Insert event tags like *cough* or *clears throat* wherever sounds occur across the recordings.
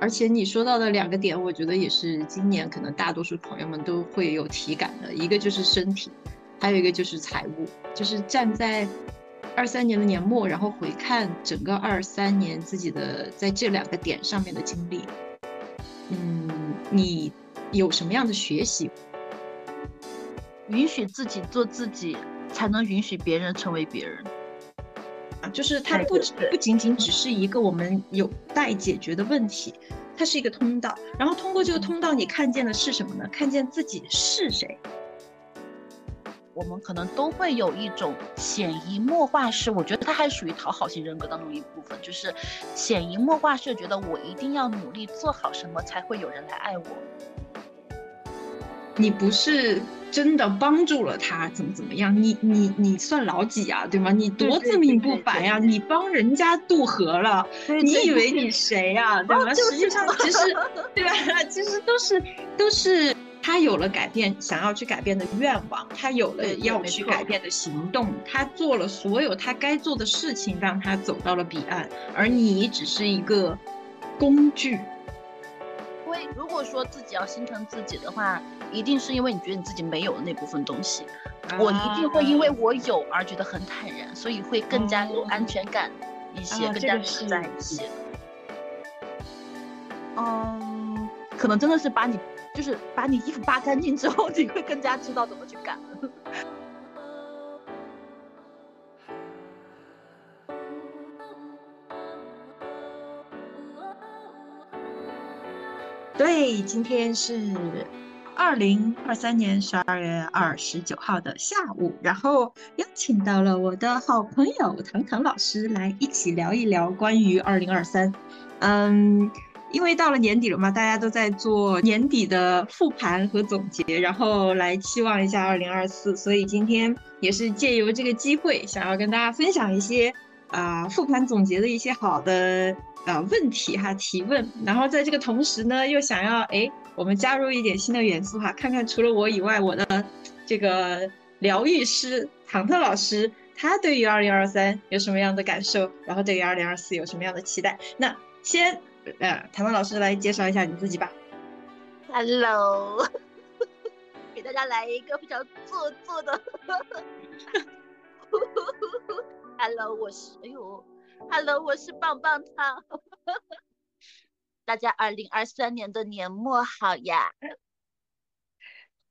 而且你说到的两个点，我觉得也是今年可能大多数朋友们都会有体感的，一个就是身体，还有一个就是财务，就是站在二三年的年末，然后回看整个二三年自己的在这两个点上面的经历，嗯，你有什么样的学习？允许自己做自己，才能允许别人成为别人。啊，就是它不不仅仅只是一个我们有待解决的问题，它是一个通道。然后通过这个通道，你看见的是什么呢？看见自己是谁。我们可能都会有一种潜移默化式，我觉得它还属于讨好型人格当中一部分，就是潜移默化式觉得我一定要努力做好什么，才会有人来爱我。你不是真的帮助了他，怎么怎么样？你你你算老几啊？对吗？你多自命不凡呀！你帮人家渡河了，你以为你谁呀？对吗？实际上其实，对吧？其实都是都是他有了改变，想要去改变的愿望，他有了要去改变的行动，他做了所有他该做的事情，让他走到了彼岸，而你只是一个工具。如果说自己要心疼自己的话，一定是因为你觉得你自己没有的那部分东西。我一定会因为我有而觉得很坦然，所以会更加有安全感一些，更加实在一些。嗯，可能真的是把你，就是把你衣服扒干净之后，你会更加知道怎么去干。对，今天是二零二三年十二月二十九号的下午，然后邀请到了我的好朋友唐唐老师来一起聊一聊关于二零二三。嗯，因为到了年底了嘛，大家都在做年底的复盘和总结，然后来期望一下二零二四，所以今天也是借由这个机会，想要跟大家分享一些啊复盘总结的一些好的。啊，问题哈，提问，然后在这个同时呢，又想要哎，我们加入一点新的元素哈，看看除了我以外，我的这个疗愈师唐特老师，他对于二零二三有什么样的感受，然后对于二零二四有什么样的期待？那先呃，唐特老师来介绍一下你自己吧。Hello，*laughs* 给大家来一个非常做作的。*laughs* *laughs* Hello，我是哎呦。*laughs* Hello，我是棒棒糖。*laughs* 大家二零二三年的年末好呀！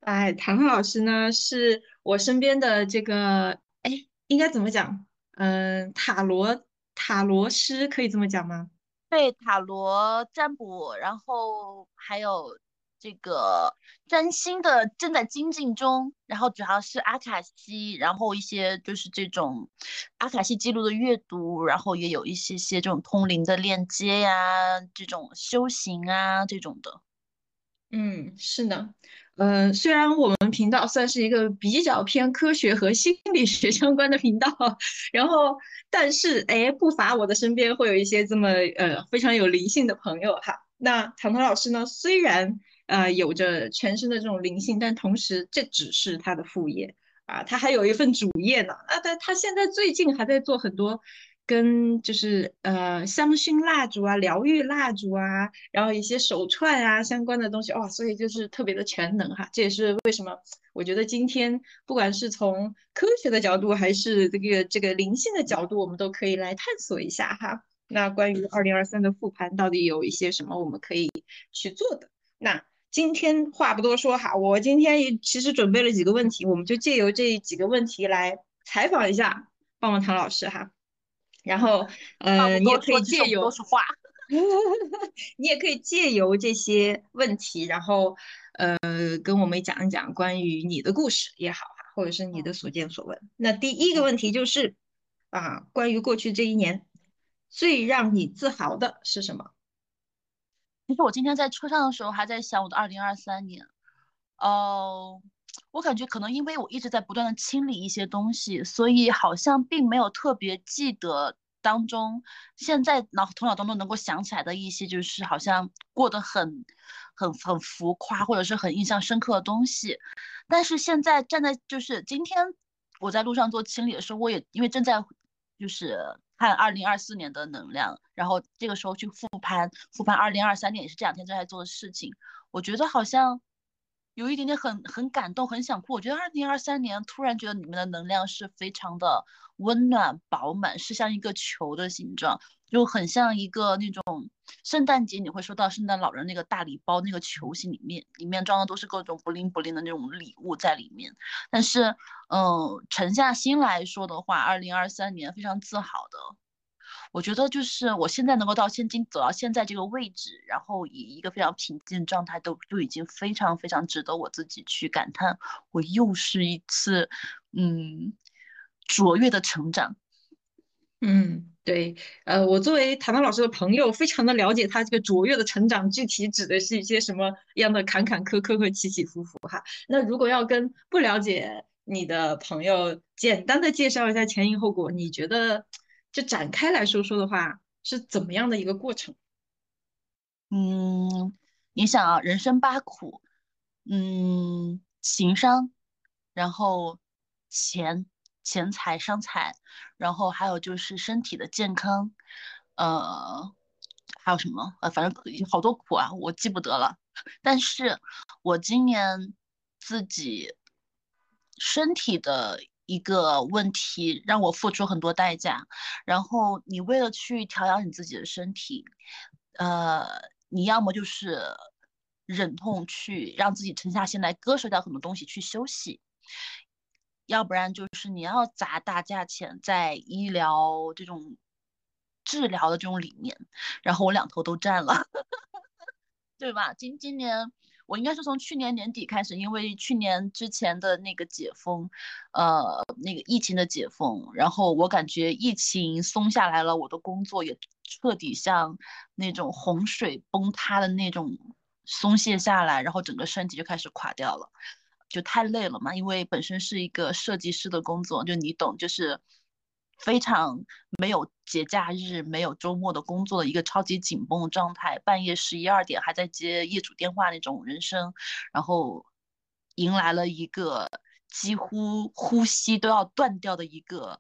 哎，唐老师呢，是我身边的这个，哎，应该怎么讲？嗯，塔罗塔罗师可以这么讲吗？对，塔罗占卜，然后还有。这个专心的正在精进中，然后主要是阿卡西，然后一些就是这种阿卡西记录的阅读，然后也有一些些这种通灵的链接呀，这种修行啊这种的。嗯，是的，嗯，虽然我们频道算是一个比较偏科学和心理学相关的频道，然后但是哎，不乏我的身边会有一些这么呃非常有灵性的朋友哈。那唐唐老师呢，虽然呃，有着全身的这种灵性，但同时这只是他的副业啊，他还有一份主业呢。啊，他他现在最近还在做很多跟就是呃香薰蜡烛啊、疗愈蜡烛啊，然后一些手串啊相关的东西哇，所以就是特别的全能哈。这也是为什么我觉得今天不管是从科学的角度还是这个这个灵性的角度，我们都可以来探索一下哈。那关于二零二三的复盘到底有一些什么我们可以去做的？那。今天话不多说哈，我今天也其实准备了几个问题，我们就借由这几个问题来采访一下棒棒糖老师哈。然后，呃，你也可以借由都是话，*laughs* 你也可以借由这些问题，然后呃，跟我们讲一讲关于你的故事也好哈，或者是你的所见所闻。那第一个问题就是啊，关于过去这一年最让你自豪的是什么？其实我今天在车上的时候还在想我的二零二三年，哦，我感觉可能因为我一直在不断的清理一些东西，所以好像并没有特别记得当中现在脑头脑当中能够想起来的一些，就是好像过得很很很浮夸或者是很印象深刻的东西。但是现在站在就是今天我在路上做清理的时候，我也因为正在就是看二零二四年的能量，然后这个时候去复盘，复盘二零二三年也是这两天正在做的事情。我觉得好像有一点点很很感动，很想哭。我觉得二零二三年突然觉得你们的能量是非常的温暖饱满，是像一个球的形状。就很像一个那种圣诞节你会收到圣诞老人那个大礼包那个球形里面，里面装的都是各种不灵不灵的那种礼物在里面。但是，嗯，沉下心来说的话，二零二三年非常自豪的，我觉得就是我现在能够到现今走到现在这个位置，然后以一个非常平静的状态，都就已经非常非常值得我自己去感叹，我又是一次嗯卓越的成长。嗯，对，呃，我作为唐唐老师的朋友，非常的了解他这个卓越的成长，具体指的是一些什么样的坎坎坷坷和起起伏伏哈。那如果要跟不了解你的朋友简单的介绍一下前因后果，你觉得就展开来说说的话，是怎么样的一个过程？嗯，你想啊，人生八苦，嗯，情商，然后钱。钱财、伤财，然后还有就是身体的健康，呃，还有什么？呃，反正好多苦啊，我记不得了。但是我今年自己身体的一个问题，让我付出很多代价。然后你为了去调养你自己的身体，呃，你要么就是忍痛去让自己沉下心来，割舍掉很多东西去休息。要不然就是你要砸大价钱在医疗这种治疗的这种里面，然后我两头都占了，*laughs* 对吧？今今年我应该是从去年年底开始，因为去年之前的那个解封，呃，那个疫情的解封，然后我感觉疫情松下来了，我的工作也彻底像那种洪水崩塌的那种松懈下来，然后整个身体就开始垮掉了。就太累了嘛，因为本身是一个设计师的工作，就你懂，就是非常没有节假日、没有周末的工作的一个超级紧绷的状态，半夜十一二点还在接业主电话那种人生，然后迎来了一个几乎呼吸都要断掉的一个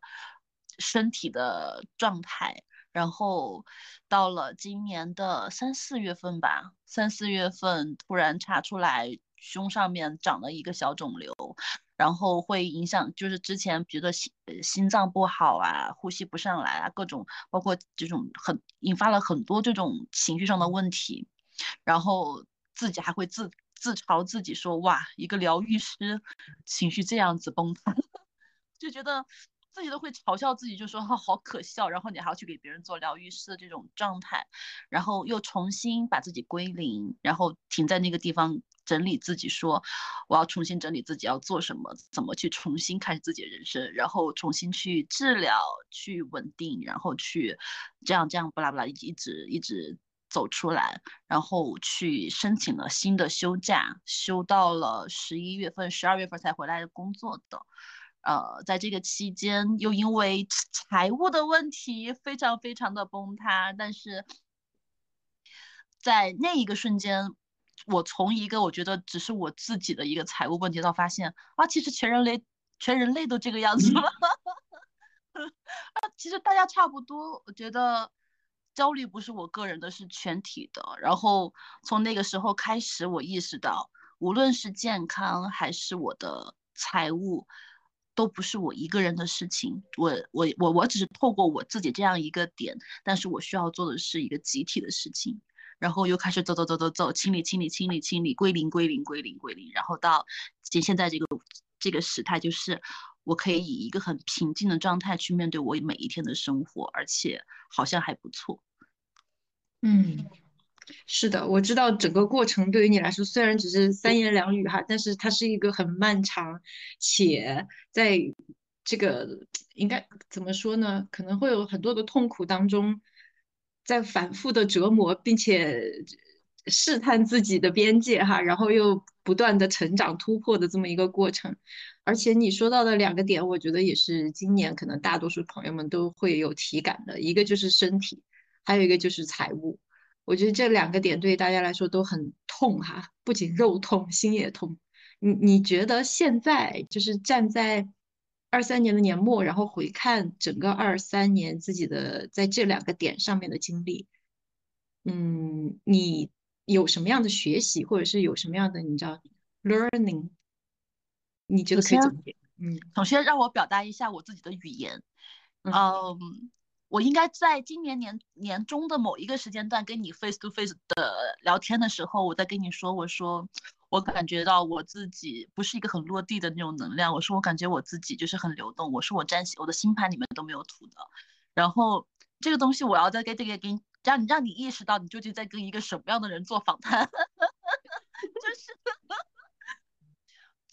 身体的状态，然后到了今年的三四月份吧，三四月份突然查出来。胸上面长了一个小肿瘤，然后会影响，就是之前比如说心心脏不好啊，呼吸不上来啊，各种包括这种很引发了很多这种情绪上的问题，然后自己还会自自嘲自己说哇，一个疗愈师情绪这样子崩塌，*laughs* 就觉得。自己都会嘲笑自己，就说哈好可笑，然后你还要去给别人做疗愈师的这种状态，然后又重新把自己归零，然后停在那个地方整理自己，说我要重新整理自己要做什么，怎么去重新开始自己的人生，然后重新去治疗，去稳定，然后去这样这样不拉不拉一直一直走出来，然后去申请了新的休假，休到了十一月份、十二月份才回来工作的。呃，在这个期间，又因为财务的问题，非常非常的崩塌。但是在那一个瞬间，我从一个我觉得只是我自己的一个财务问题，到发现啊，其实全人类全人类都这个样子了。*laughs* 啊，其实大家差不多。我觉得焦虑不是我个人的，是全体的。然后从那个时候开始，我意识到，无论是健康还是我的财务。都不是我一个人的事情，我我我我只是透过我自己这样一个点，但是我需要做的是一个集体的事情，然后又开始走走走走走，清理清理清理清理，归零归零归零归零，然后到现现在这个这个时态，就是我可以以一个很平静的状态去面对我每一天的生活，而且好像还不错，嗯。是的，我知道整个过程对于你来说虽然只是三言两语哈，但是它是一个很漫长，且在这个应该怎么说呢？可能会有很多的痛苦当中，在反复的折磨，并且试探自己的边界哈，然后又不断的成长突破的这么一个过程。而且你说到的两个点，我觉得也是今年可能大多数朋友们都会有体感的，一个就是身体，还有一个就是财务。我觉得这两个点对大家来说都很痛哈，不仅肉痛，心也痛。你你觉得现在就是站在二三年的年末，然后回看整个二三年自己的在这两个点上面的经历，嗯，你有什么样的学习，或者是有什么样的你知道 learning？你觉得可以怎么结？嗯，首先让我表达一下我自己的语言，嗯。我应该在今年年年中的某一个时间段跟你 face to face 的聊天的时候，我在跟你说，我说我感觉到我自己不是一个很落地的那种能量，我说我感觉我自己就是很流动，我说我占星我的星盘里面都没有土的，然后这个东西我要再给这个给你让你让你意识到你究竟在跟一个什么样的人做访谈，就是。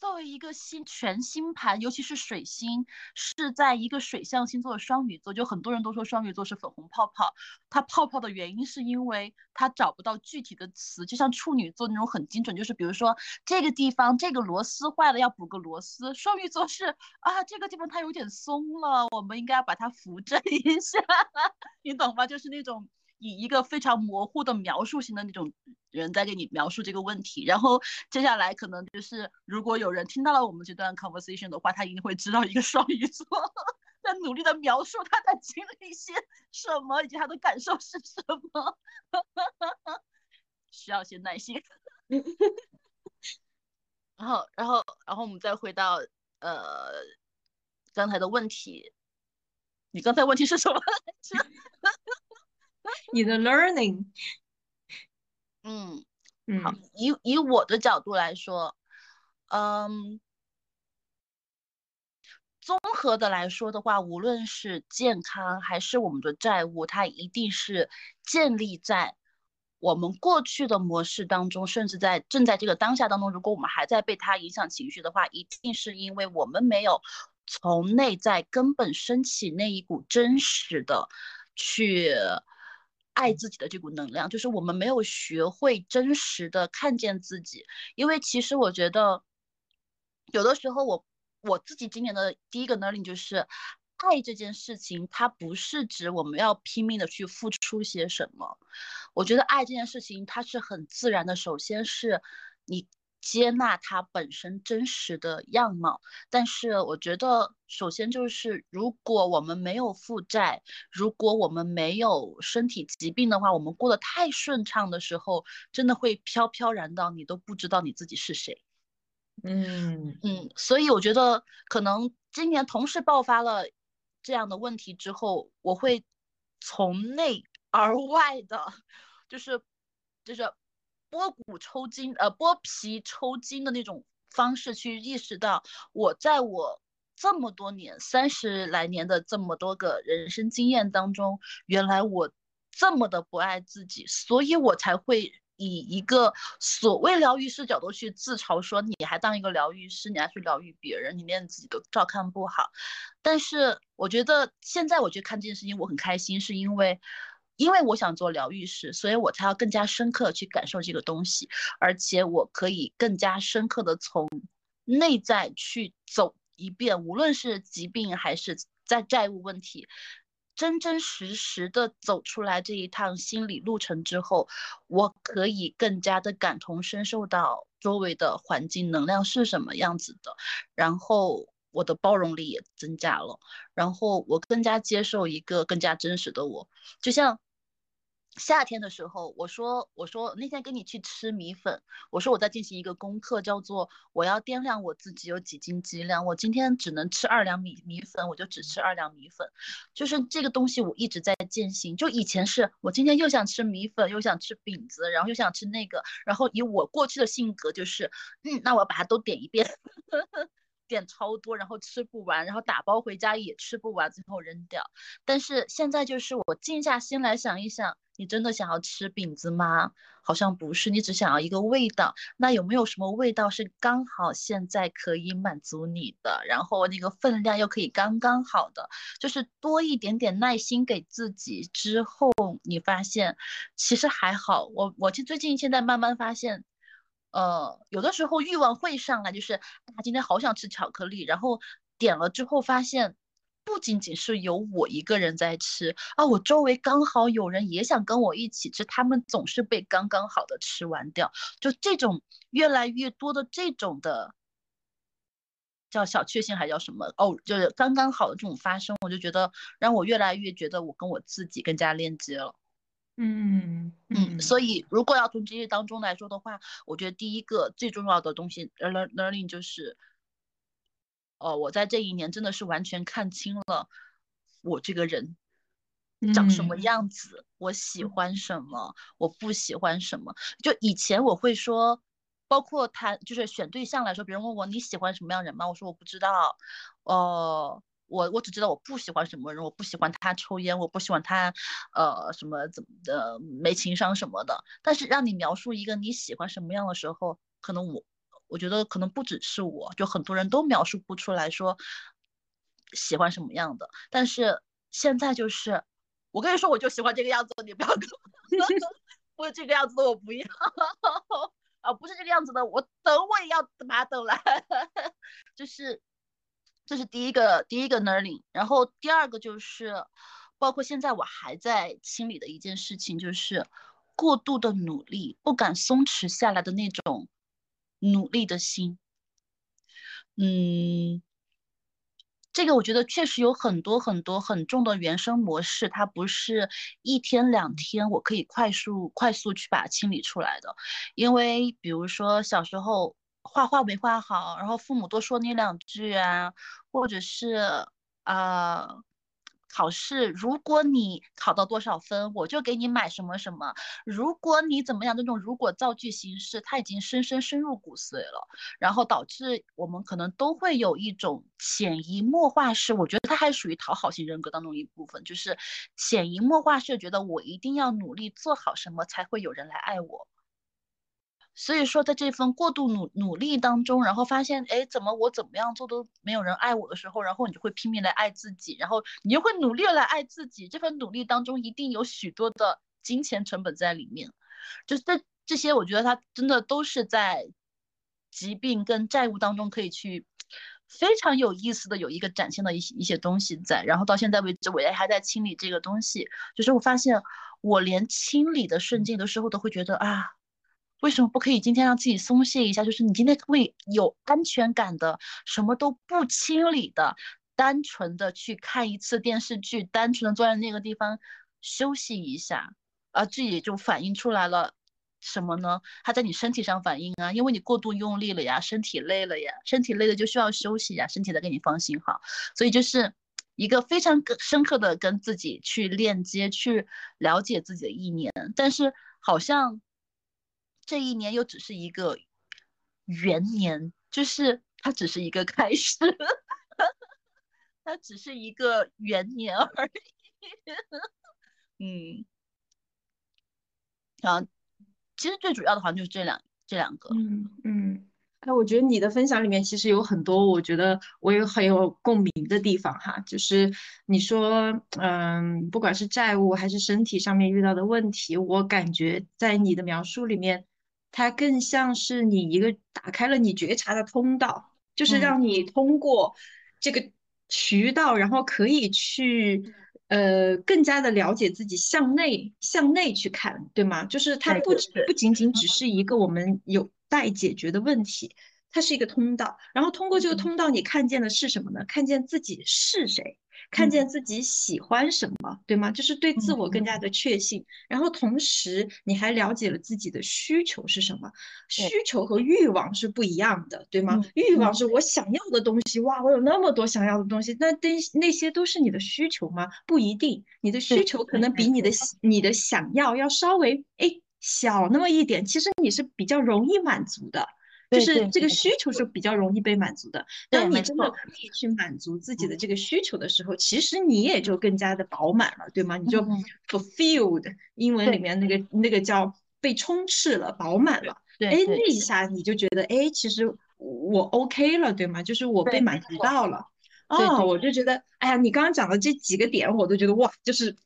作为一个星全星盘，尤其是水星是在一个水象星座的双鱼座，就很多人都说双鱼座是粉红泡泡。它泡泡的原因是因为它找不到具体的词，就像处女座那种很精准，就是比如说这个地方这个螺丝坏了要补个螺丝。双鱼座是啊，这个地方它有点松了，我们应该要把它扶正一下，*laughs* 你懂吗？就是那种。以一个非常模糊的描述型的那种人在给你描述这个问题，然后接下来可能就是，如果有人听到了我们这段 conversation 的话，他一定会知道一个双鱼座在努力的描述他在经历一些什么，以及他的感受是什么，需要些耐心。然后，然后，然后我们再回到呃刚才的问题，你刚才问题是什么来着？你的 learning，嗯嗯，好，以以我的角度来说，嗯，综合的来说的话，无论是健康还是我们的债务，它一定是建立在我们过去的模式当中，甚至在正在这个当下当中，如果我们还在被它影响情绪的话，一定是因为我们没有从内在根本升起那一股真实的去。爱自己的这股能量，就是我们没有学会真实的看见自己。因为其实我觉得，有的时候我我自己今年的第一个 learning 就是，爱这件事情，它不是指我们要拼命的去付出些什么。我觉得爱这件事情，它是很自然的。首先是你。接纳他本身真实的样貌，但是我觉得，首先就是，如果我们没有负债，如果我们没有身体疾病的话，我们过得太顺畅的时候，真的会飘飘然到你都不知道你自己是谁。嗯嗯，所以我觉得，可能今年同时爆发了这样的问题之后，我会从内而外的，就是就是。剥骨抽筋，呃，剥皮抽筋的那种方式去意识到，我在我这么多年、三十来年的这么多个人生经验当中，原来我这么的不爱自己，所以我才会以一个所谓疗愈师角度去自嘲，说你还当一个疗愈师，你还去疗愈别人，你连自己都照看不好。但是我觉得现在我去看这件事情，我很开心，是因为。因为我想做疗愈师，所以我才要更加深刻去感受这个东西，而且我可以更加深刻的从内在去走一遍，无论是疾病还是在债务问题，真真实实的走出来这一趟心理路程之后，我可以更加的感同身受到周围的环境能量是什么样子的，然后。我的包容力也增加了，然后我更加接受一个更加真实的我。就像夏天的时候，我说我说那天跟你去吃米粉，我说我在进行一个功课，叫做我要掂量我自己有几斤几两，我今天只能吃二两米米粉，我就只吃二两米粉。就是这个东西我一直在践行。就以前是我今天又想吃米粉，又想吃饼子，然后又想吃那个，然后以我过去的性格就是，嗯，那我要把它都点一遍。*laughs* 点超多，然后吃不完，然后打包回家也吃不完，最后扔掉。但是现在就是我静下心来想一想，你真的想要吃饼子吗？好像不是，你只想要一个味道。那有没有什么味道是刚好现在可以满足你的？然后那个分量又可以刚刚好的，就是多一点点耐心给自己之后，你发现其实还好。我我其实最近现在慢慢发现。呃，有的时候欲望会上来，就是啊，今天好想吃巧克力，然后点了之后发现，不仅仅是有我一个人在吃啊，我周围刚好有人也想跟我一起吃，他们总是被刚刚好的吃完掉，就这种越来越多的这种的叫小确幸还叫什么？哦，就是刚刚好的这种发生，我就觉得让我越来越觉得我跟我自己更加链接了。嗯嗯，所以如果要从这些当中来说的话，我觉得第一个最重要的东西，learn learning 就是，哦，我在这一年真的是完全看清了我这个人长什么样子，我喜欢什么，我不喜欢什么。就以前我会说。包括谈就是选对象来说，别人问我你喜欢什么样人吗？我说我不知道，呃，我我只知道我不喜欢什么人，我不喜欢他抽烟，我不喜欢他，呃，什么怎么的没情商什么的。但是让你描述一个你喜欢什么样的时候，可能我我觉得可能不只是我，就很多人都描述不出来说喜欢什么样的。但是现在就是我跟你说，我就喜欢这个样子，你不要跟我 *laughs* 不这个样子的我不要。*laughs* 啊，不是这个样子的，我等我也要把它等来，*laughs* 就是，这是第一个第一个 learning，然后第二个就是，包括现在我还在清理的一件事情，就是过度的努力，不敢松弛下来的那种努力的心，嗯。这个我觉得确实有很多很多很重的原生模式，它不是一天两天我可以快速快速去把它清理出来的。因为比如说小时候画画没画好，然后父母多说你两句啊，或者是啊。考试，如果你考到多少分，我就给你买什么什么。如果你怎么样，这种如果造句形式，它已经深深深入骨髓了，然后导致我们可能都会有一种潜移默化式，我觉得它还属于讨好型人格当中一部分，就是潜移默化式觉得我一定要努力做好什么才会有人来爱我。所以说，在这份过度努努力当中，然后发现，哎，怎么我怎么样做都没有人爱我的时候，然后你就会拼命来爱自己，然后你就会努力来爱自己。这份努力当中一定有许多的金钱成本在里面，就是这这些，我觉得它真的都是在疾病跟债务当中可以去非常有意思的有一个展现的一些一些东西在。然后到现在为止，我也还在清理这个东西，就是我发现我连清理的瞬间的时候都会觉得啊。为什么不可以今天让自己松懈一下？就是你今天会有安全感的，什么都不清理的，单纯的去看一次电视剧，单纯的坐在那个地方休息一下，啊，这也就反映出来了什么呢？它在你身体上反应啊，因为你过度用力了呀，身体累了呀，身体累了就需要休息呀，身体在给你放信号，所以就是一个非常深刻的跟自己去链接、去了解自己的意念，但是好像。这一年又只是一个元年，就是它只是一个开始，*laughs* 它只是一个元年而已。*laughs* 嗯，啊，其实最主要的好像就是这两这两个。嗯嗯，哎，我觉得你的分享里面其实有很多，我觉得我有很有共鸣的地方哈。就是你说，嗯，不管是债务还是身体上面遇到的问题，我感觉在你的描述里面。它更像是你一个打开了你觉察的通道，就是让你通过这个渠道，然后可以去呃更加的了解自己，向内向内去看，对吗？就是它不不仅仅只是一个我们有待解决的问题，它是一个通道，然后通过这个通道，你看见的是什么呢？看见自己是谁。看见自己喜欢什么，对吗？就是对自我更加的确信，然后同时你还了解了自己的需求是什么。需求和欲望是不一样的，对吗？欲望是我想要的东西，哇，我有那么多想要的东西，那那那些都是你的需求吗？不一定，你的需求可能比你的你的想要要稍微哎小那么一点，其实你是比较容易满足的。就是这个需求是比较容易被满足的。当你真的可以去满足自己的这个需求的时候，其实你也就更加的饱满了，对吗？你就 fulfilled，英文里面那个那个叫被充斥了、饱满了。哎，那一下你就觉得，哎，其实我 OK 了，对吗？就是我被满足到了。哦，我就觉得，哎呀，你刚刚讲的这几个点，我都觉得哇，就是。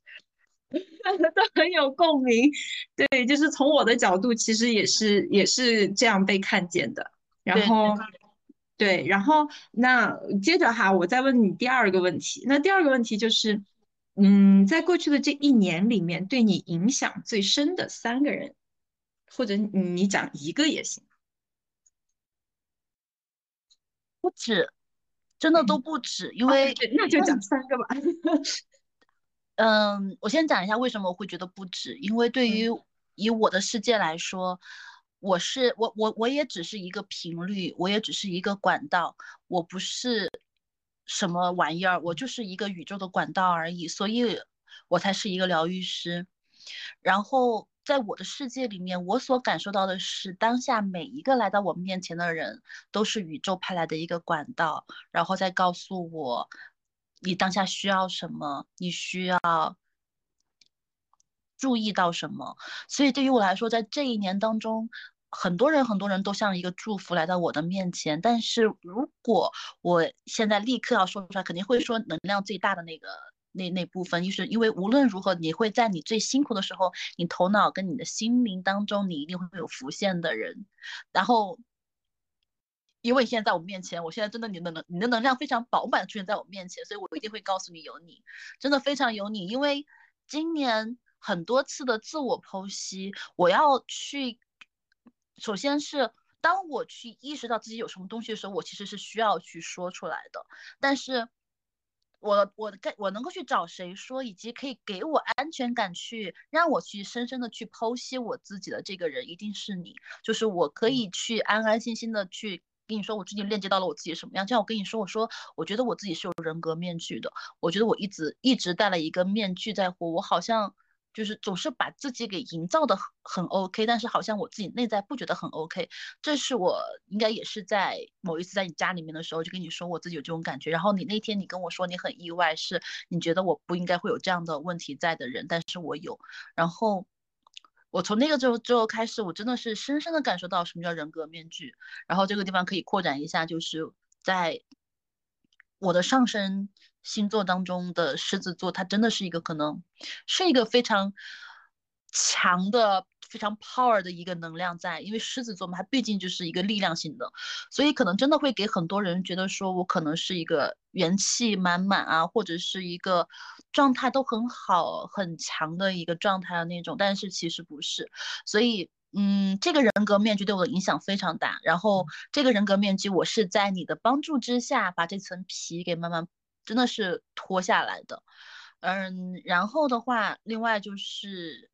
*laughs* 都很有共鸣，对，就是从我的角度，其实也是也是这样被看见的。然后，对，然后那接着哈，我再问你第二个问题。那第二个问题就是，嗯，在过去的这一年里面，对你影响最深的三个人，或者你讲一个也行，不止，真的都不止，因为那就讲三个吧。*laughs* 嗯，我先讲一下为什么我会觉得不止，因为对于以我的世界来说，我是我我我也只是一个频率，我也只是一个管道，我不是什么玩意儿，我就是一个宇宙的管道而已，所以我才是一个疗愈师。然后在我的世界里面，我所感受到的是，当下每一个来到我面前的人，都是宇宙派来的一个管道，然后再告诉我。你当下需要什么？你需要注意到什么？所以对于我来说，在这一年当中，很多人很多人都像一个祝福来到我的面前。但是如果我现在立刻要说出来，肯定会说能量最大的那个那那部分，就是因为无论如何，你会在你最辛苦的时候，你头脑跟你的心灵当中，你一定会有浮现的人，然后。因为你现在在我面前，我现在真的你的能你的能量非常饱满出现在我面前，所以我一定会告诉你有你，真的非常有你。因为今年很多次的自我剖析，我要去，首先是当我去意识到自己有什么东西的时候，我其实是需要去说出来的。但是，我我该我能够去找谁说，以及可以给我安全感去让我去深深的去剖析我自己的这个人，一定是你，就是我可以去安安心心的去。跟你说，我最近链接到了我自己什么样？像我跟你说，我说我觉得我自己是有人格面具的。我觉得我一直一直戴了一个面具在活，我好像就是总是把自己给营造的很很 OK，但是好像我自己内在不觉得很 OK。这是我应该也是在某一次在你家里面的时候就跟你说我自己有这种感觉。然后你那天你跟我说你很意外，是你觉得我不应该会有这样的问题在的人，但是我有。然后。我从那个之后之后开始，我真的是深深的感受到什么叫人格面具。然后这个地方可以扩展一下，就是在我的上升星座当中的狮子座，它真的是一个可能是一个非常强的。非常 power 的一个能量在，因为狮子座嘛，它毕竟就是一个力量型的，所以可能真的会给很多人觉得说我可能是一个元气满满啊，或者是一个状态都很好、很强的一个状态的那种，但是其实不是。所以，嗯，这个人格面具对我的影响非常大。然后，这个人格面具，我是在你的帮助之下，把这层皮给慢慢真的是脱下来的。嗯，然后的话，另外就是。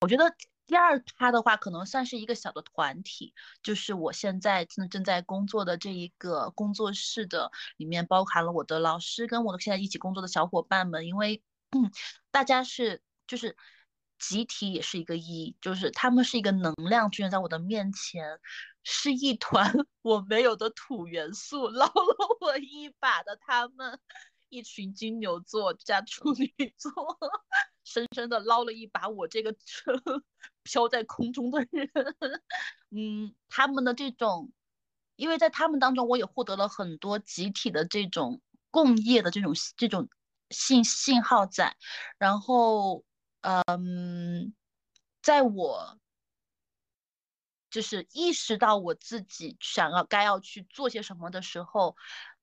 我觉得第二趴的话，可能算是一个小的团体，就是我现在正正在工作的这一个工作室的里面，包含了我的老师跟我的现在一起工作的小伙伴们，因为，*clears throat* 大家是就是集体也是一个一，就是他们是一个能量出现在我的面前，是一团我没有的土元素捞了我一把的他们。一群金牛座加处女座，深深的捞了一把我这个车飘在空中的人。嗯，他们的这种，因为在他们当中，我也获得了很多集体的这种共业的这种这种信信号在。然后，嗯，在我就是意识到我自己想要该要去做些什么的时候。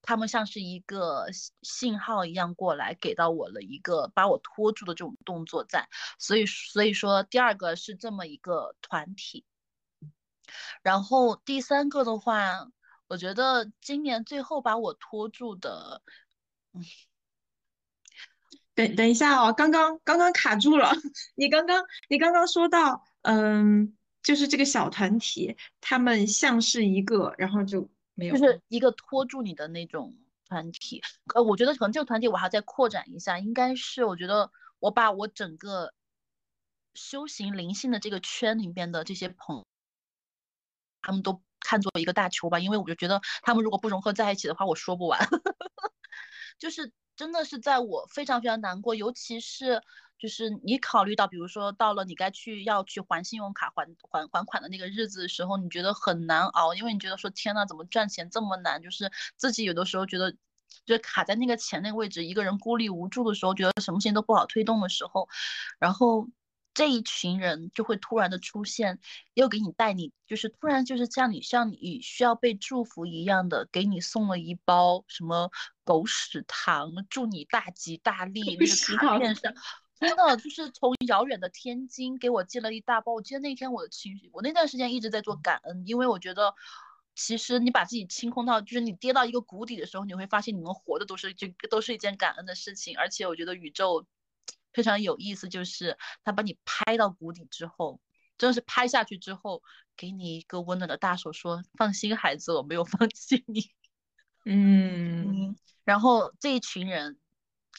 他们像是一个信号一样过来，给到我了一个把我拖住的这种动作在，所以所以说第二个是这么一个团体，然后第三个的话，我觉得今年最后把我拖住的，*laughs* 等等一下哦，刚刚刚刚卡住了，*laughs* 你刚刚你刚刚说到，嗯，就是这个小团体，他们像是一个，然后就。就是一个拖住你的那种团体，呃，我觉得可能这个团体我还要再扩展一下，应该是我觉得我把我整个修行灵性的这个圈里面的这些朋友，他们都看作一个大球吧，因为我就觉得他们如果不融合在一起的话，我说不完，就是真的是在我非常非常难过，尤其是。就是你考虑到，比如说到了你该去要去还信用卡还还还款的那个日子的时候，你觉得很难熬，因为你觉得说天呐，怎么赚钱这么难？就是自己有的时候觉得，就卡在那个钱那个位置，一个人孤立无助的时候，觉得什么事情都不好推动的时候，然后这一群人就会突然的出现，又给你带你，就是突然就是像你像你需要被祝福一样的，给你送了一包什么狗屎糖，祝你大吉大 *laughs* 利那个卡片上。真的就是从遥远的天津给我寄了一大包。我记得那天我的情绪，我那段时间一直在做感恩，因为我觉得其实你把自己清空到，就是你跌到一个谷底的时候，你会发现你能活的都是就都是一件感恩的事情。而且我觉得宇宙非常有意思，就是他把你拍到谷底之后，真的是拍下去之后，给你一个温暖的大手，说放心，孩子，我没有放弃你。*laughs* 嗯，然后这一群人。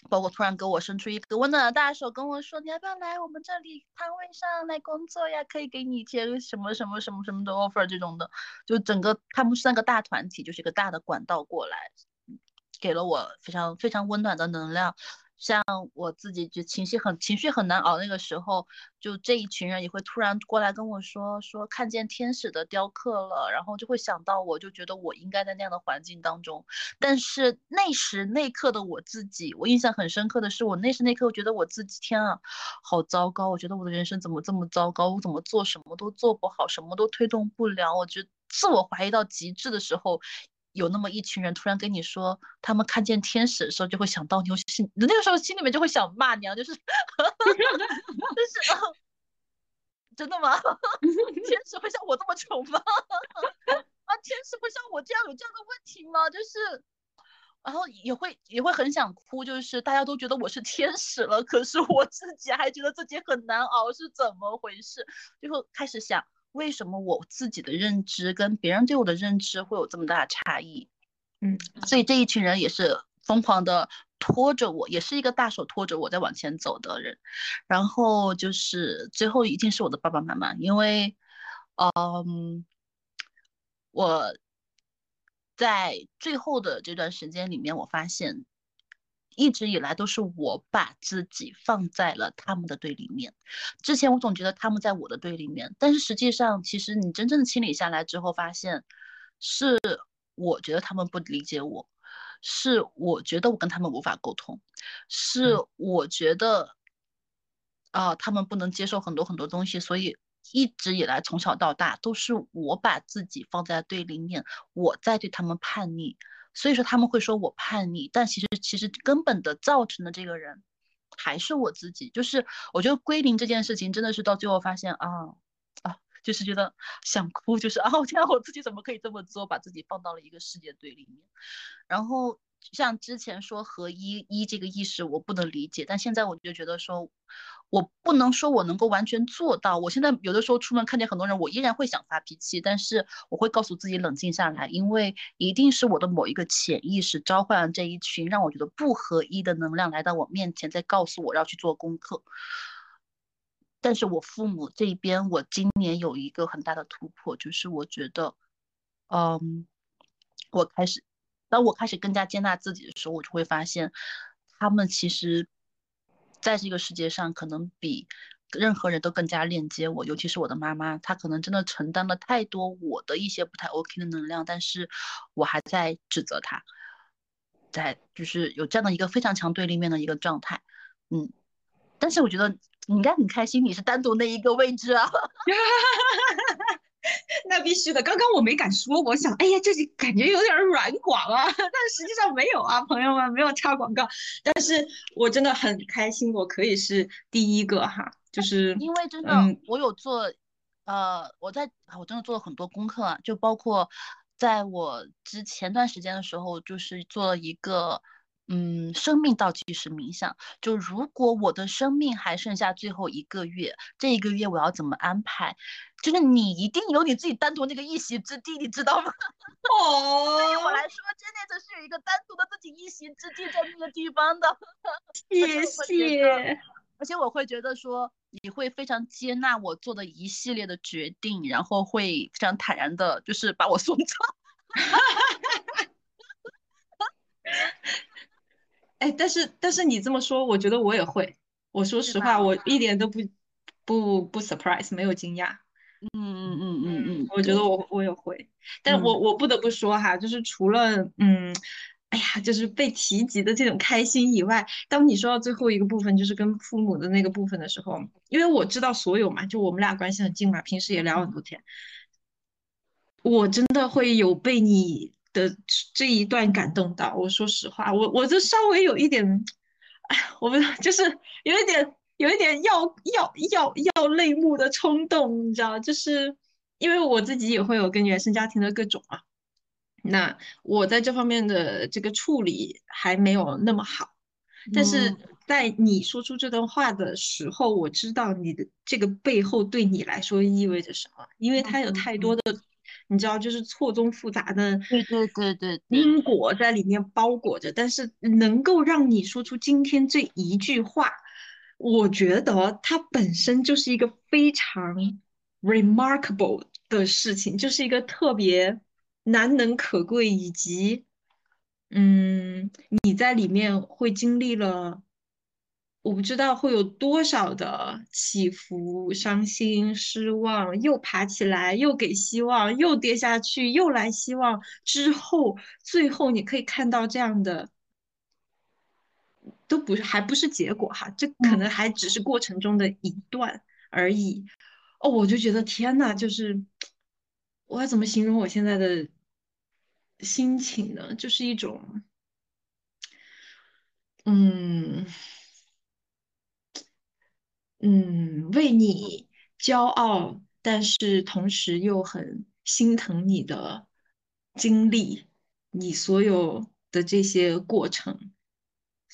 包括突然给我伸出一个温暖的大手，跟我说：“你要不要来我们这里摊位上来工作呀？可以给你一些什么什么什么什么的 offer 这种的。”就整个他们三个大团体，就是一个大的管道过来，给了我非常非常温暖的能量。像我自己就情绪很情绪很难熬那个时候，就这一群人也会突然过来跟我说说看见天使的雕刻了，然后就会想到我，就觉得我应该在那样的环境当中。但是那时那刻的我自己，我印象很深刻的是，我那时那刻我觉得我自己天啊，好糟糕！我觉得我的人生怎么这么糟糕？我怎么做什么都做不好，什么都推动不了？我觉自我怀疑到极致的时候。有那么一群人突然跟你说，他们看见天使的时候就会想到你，心那个时候心里面就会想骂娘，就是，就是，啊 *laughs* 真的吗？*laughs* 天使会像我这么丑吗？*laughs* 啊，天使会像我这样有这样的问题吗？就是，然后也会也会很想哭，就是大家都觉得我是天使了，可是我自己还觉得自己很难熬，是怎么回事？最后开始想。为什么我自己的认知跟别人对我的认知会有这么大的差异？嗯，所以这一群人也是疯狂的拖着我，也是一个大手拖着我在往前走的人。然后就是最后一定是我的爸爸妈妈，因为，嗯，我在最后的这段时间里面，我发现。一直以来都是我把自己放在了他们的对立面。之前我总觉得他们在我的对立面，但是实际上，其实你真正的清理下来之后，发现是我觉得他们不理解我，是我觉得我跟他们无法沟通，是我觉得啊他们不能接受很多很多东西，所以一直以来从小到大都是我把自己放在对立面，我在对他们叛逆。所以说他们会说我叛逆，但其实其实根本的造成的这个人还是我自己。就是我觉得归零这件事情真的是到最后发现啊啊，就是觉得想哭，就是啊，我天，我自己怎么可以这么做，把自己放到了一个世界对立面，然后。像之前说合一一这个意识我不能理解，但现在我就觉得说，我不能说我能够完全做到。我现在有的时候出门看见很多人，我依然会想发脾气，但是我会告诉自己冷静下来，因为一定是我的某一个潜意识召唤了这一群让我觉得不合一的能量来到我面前，在告诉我要去做功课。但是我父母这边，我今年有一个很大的突破，就是我觉得，嗯，我开始。当我开始更加接纳自己的时候，我就会发现，他们其实在这个世界上可能比任何人都更加链接我，尤其是我的妈妈，她可能真的承担了太多我的一些不太 OK 的能量，但是我还在指责她，在就是有这样的一个非常强对立面的一个状态，嗯，但是我觉得你应该很开心，你是单独那一个位置啊。*laughs* *laughs* 那必须的，刚刚我没敢说，我想，哎呀，这感觉有点软广啊，*laughs* 但实际上没有啊，朋友们没有插广告，但是我真的很开心，我可以是第一个哈，就是因为真的，我有做，呃，我在我真的做了很多功课啊，就包括在我之前段时间的时候，就是做了一个。嗯，生命倒计时冥想，就如果我的生命还剩下最后一个月，这一个月我要怎么安排？就是你一定有你自己单独那个一席之地，你知道吗？*laughs* 哦，对于我来说，真的是有一个单独的自己一席之地在那个地方的。*laughs* 谢谢。而且我会觉得说，你会非常接纳我做的一系列的决定，然后会非常坦然的，就是把我送走。*laughs* 哎，但是但是你这么说，我觉得我也会。我说实话，我一点都不不不 surprise，没有惊讶。嗯嗯嗯嗯嗯，我觉得我我也会。但我我不得不说哈，就是除了嗯，哎呀，就是被提及的这种开心以外，当你说到最后一个部分，就是跟父母的那个部分的时候，因为我知道所有嘛，就我们俩关系很近嘛，平时也聊很多天，我真的会有被你。的这一段感动到我，说实话，我我就稍微有一点，哎，我们就是有一点有一点要要要要泪目的冲动，你知道，就是因为我自己也会有跟原生家庭的各种嘛，那我在这方面的这个处理还没有那么好，但是在你说出这段话的时候，我知道你的这个背后对你来说意味着什么，因为它有太多的，你知道，就是错综复杂的，对对对对，因果在里面包裹着。但是能够让你说出今天这一句话，我觉得它本身就是一个非常 remarkable 的事情，就是一个特别。难能可贵，以及，嗯，你在里面会经历了，我不知道会有多少的起伏、伤心、失望，又爬起来，又给希望，又跌下去，又来希望，之后，最后你可以看到这样的，都不是，还不是结果哈，这可能还只是过程中的一段而已。哦，我就觉得天呐，就是我要怎么形容我现在的？心情呢，就是一种，嗯嗯，为你骄傲，但是同时又很心疼你的经历，你所有的这些过程，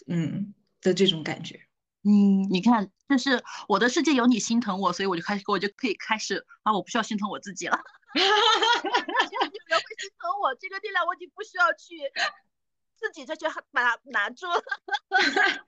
嗯的这种感觉。嗯，你看，就是我的世界有你心疼我，所以我就开始，我就可以开始啊，我不需要心疼我自己了。哈哈哈哈有人会心疼我，这个力量我已经不需要去自己再去把它拿住了。*laughs*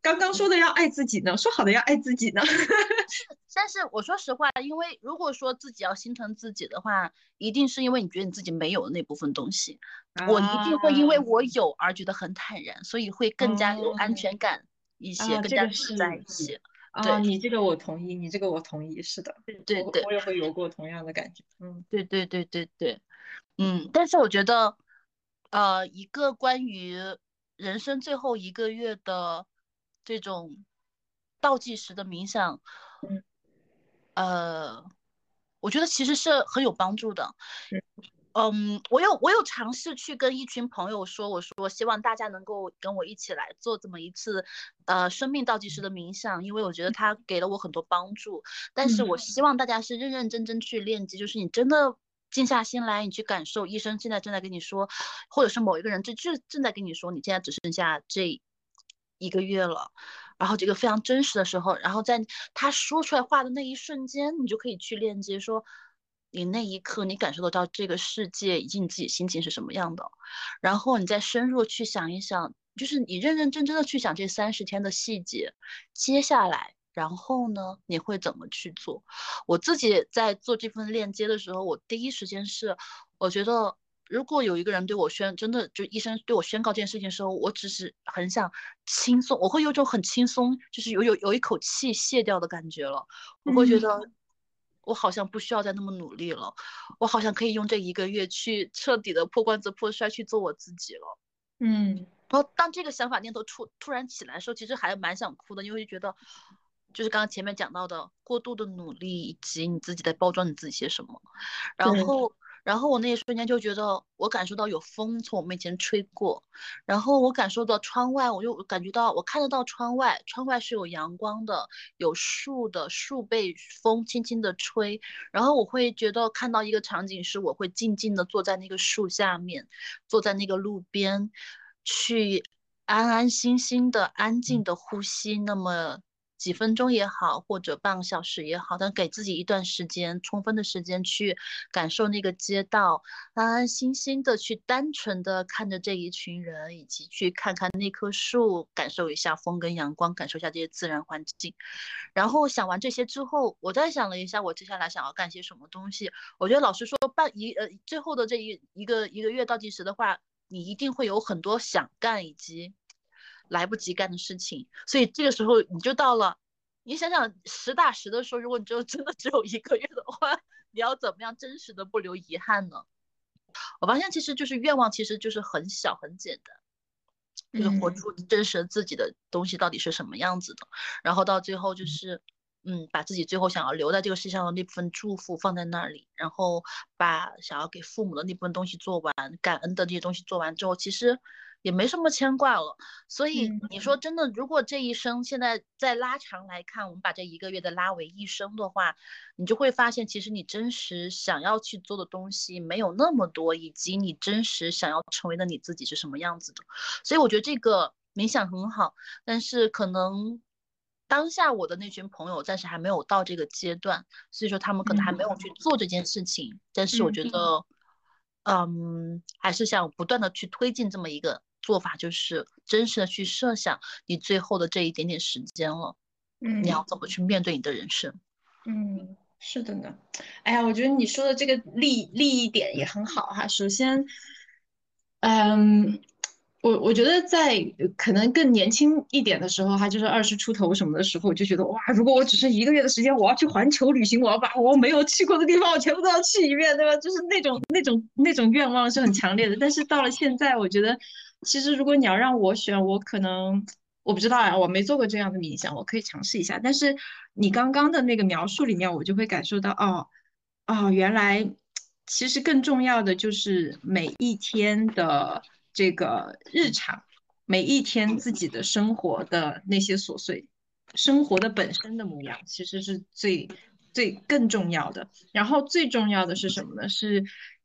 刚刚说的要爱自己呢，说好的要爱自己呢。*laughs* 但是我说实话，因为如果说自己要心疼自己的话，一定是因为你觉得你自己没有那部分东西。我一定会因为我有而觉得很坦然，所以会更加有安全感一些，更加自在一些。啊，你这个我同意，你这个我同意，是的，对对对，我也会有过同样的感觉，嗯，对对对对对，嗯，但是我觉得，呃，一个关于人生最后一个月的这种倒计时的冥想，嗯，呃，我觉得其实是很有帮助的。嗯，我有我有尝试去跟一群朋友说，我说希望大家能够跟我一起来做这么一次，呃，生命倒计时的冥想，因为我觉得它给了我很多帮助。但是我希望大家是认认真真去练习，就是你真的静下心来，你去感受医生现在正在跟你说，或者是某一个人正正正在跟你说，你现在只剩下这一个月了，然后这个非常真实的时候，然后在他说出来话的那一瞬间，你就可以去链接说。你那一刻，你感受得到这个世界以及你自己心情是什么样的，然后你再深入去想一想，就是你认认真真的去想这三十天的细节，接下来，然后呢，你会怎么去做？我自己在做这份链接的时候，我第一时间是，我觉得如果有一个人对我宣，真的就医生对我宣告这件事情的时候，我只是很想轻松，我会有种很轻松，就是有有有一口气卸掉的感觉了，我会觉得。我好像不需要再那么努力了，我好像可以用这一个月去彻底的破罐子破摔去做我自己了。嗯，然后当这个想法念头突突然起来的时候，其实还蛮想哭的，因为觉得就是刚刚前面讲到的过度的努力以及你自己在包装你自己些什么，然后。然后我那一瞬间就觉得，我感受到有风从我面前吹过，然后我感受到窗外，我就感觉到我看得到窗外，窗外是有阳光的，有树的，树被风轻轻的吹，然后我会觉得看到一个场景是，我会静静的坐在那个树下面，坐在那个路边，去安安心心的、安静的呼吸，那么。几分钟也好，或者半个小时也好，但给自己一段时间，充分的时间去感受那个街道，安安心心的去单纯的看着这一群人，以及去看看那棵树，感受一下风跟阳光，感受一下这些自然环境。然后想完这些之后，我再想了一下，我接下来想要干些什么东西。我觉得老师说半一呃最后的这一一个一个月倒计时的话，你一定会有很多想干以及。来不及干的事情，所以这个时候你就到了。你想想实打实的说，如果你就 *laughs* 真的只有一个月的话，你要怎么样真实的不留遗憾呢？我发现其实就是愿望，其实就是很小很简单，就是活出真实自己的东西到底是什么样子的。然后到最后就是，嗯，把自己最后想要留在这个世界上的那部分祝福放在那里，然后把想要给父母的那部分东西做完，感恩的这些东西做完之后，其实。也没什么牵挂了。所以嗯你说真的，如果这一生现在再拉长来看，我们把这一个月的拉为一生的话，你就会发现，其实你真实想要去做的东西没有那么多，以及你真实想要成为的你自己是什么样子的。所以我觉得这个冥想很好，但是可能当下我的那群朋友暂时还没有到这个阶段，所以说他们可能还没有去做这件事情。但是我觉得，嗯，还是想不断的去推进这么一个做法，就是真实的去设想你最后的这一点点时间了，嗯你要怎么去面对你的人生。嗯，是的呢。哎呀，我觉得你说的这个利利益点也很好哈。首先，嗯，我我觉得在呃可能更年轻一点的时候，哈，就是二十出头什么的时候，我就觉得哇，如果我只剩一个月的时间，我要去环球旅行，我要把我没有去过的地方，我全部都要去一遍，对吧？就是那种那种那种愿望是很强烈的。但是到了现在，我觉得其实如果你要让我选，我可能。我不知道呀，我没做过这样的冥想，我可以尝试一下。但是你刚刚的那个描述里面，我就会感受到，哦，哦，原来其实更重要的就是每一天的这个日常，每一天自己的生活的那些琐碎，生活的本身的模样，其实是最最更重要的。然后最重要的是什么呢？是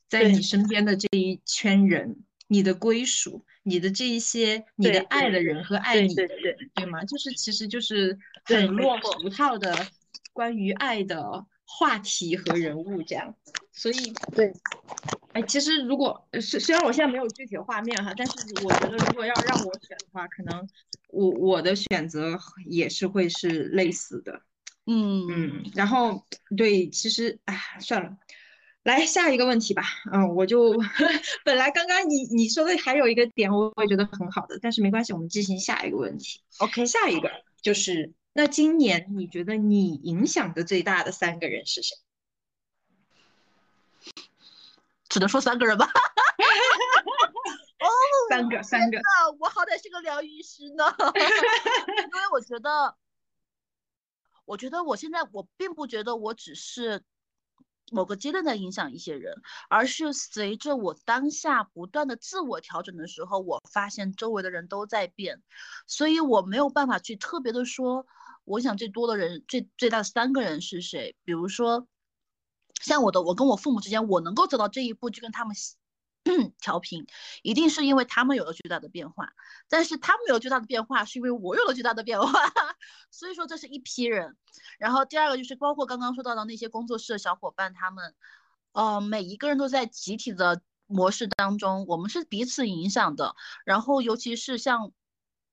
在你身边的这一圈人，你的归属，你的这一些你的爱的人和爱你的对对人，对吗？就是其实就是很落错俗套的关于爱的话题和人物这样。所以，对，哎，其实如果呃虽虽然我现在没有具体的画面哈，但是我觉得如果要让我选的话，可能我我的选择也是会是类似的。嗯嗯，然后对，其实哎，算了，来下一个问题吧。嗯，我就 *laughs* 本来刚刚你你说的还有一个点，我也觉得很好的，但是没关系，我们进行下一个问题。，OK，下一个就是，那今年你觉得你影响的最大的三个人是谁？只能说三个人吧。*laughs* 哦，*laughs* 三个，三个。那我好歹是个疗愈师呢，因为我觉得，我觉得我现在我并不觉得我只是某个阶段在影响一些人，而是随着我当下不断的自我调整的时候，我发现周围的人都在变，所以我没有办法去特别的说，我想最多的人最最大的三个人是谁，比如说。像我的，我跟我父母之间，我能够走到这一步，就跟他们 *clears throat* 调频，一定是因为他们有了巨大的变化。但是他们有巨大的变化，是因为我有了巨大的变化。*laughs* 所以说这是一批人。然后第二个就是包括刚刚说到的那些工作室的小伙伴，他们，呃，每一个人都在集体的模式当中，我们是彼此影响的。然后尤其是像，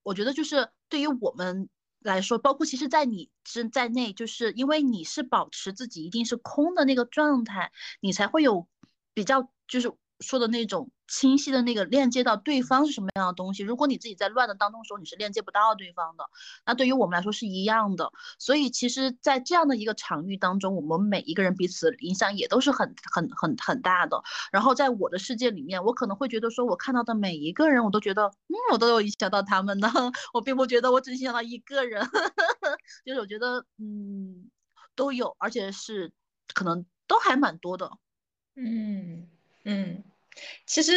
我觉得就是对于我们。来说，包括其实，在你之在内，就是因为你是保持自己一定是空的那个状态，你才会有比较就是说的那种清晰的那个链接到对方是什么样的东西。如果你自己在乱的当中时候，你是链接不到对方的。那对于我们来说是一样的。所以其实，在这样的一个场域当中，我们每一个人彼此影响也都是很很很很大的。然后在我的世界里面，我可能会觉得说，我看到的每一个人，我都觉得，嗯，我都有影响到他们呢。*laughs* 我并不觉得我只影响到一个人，*laughs* 就是我觉得，嗯，都有，而且是可能都还蛮多的。嗯嗯，其实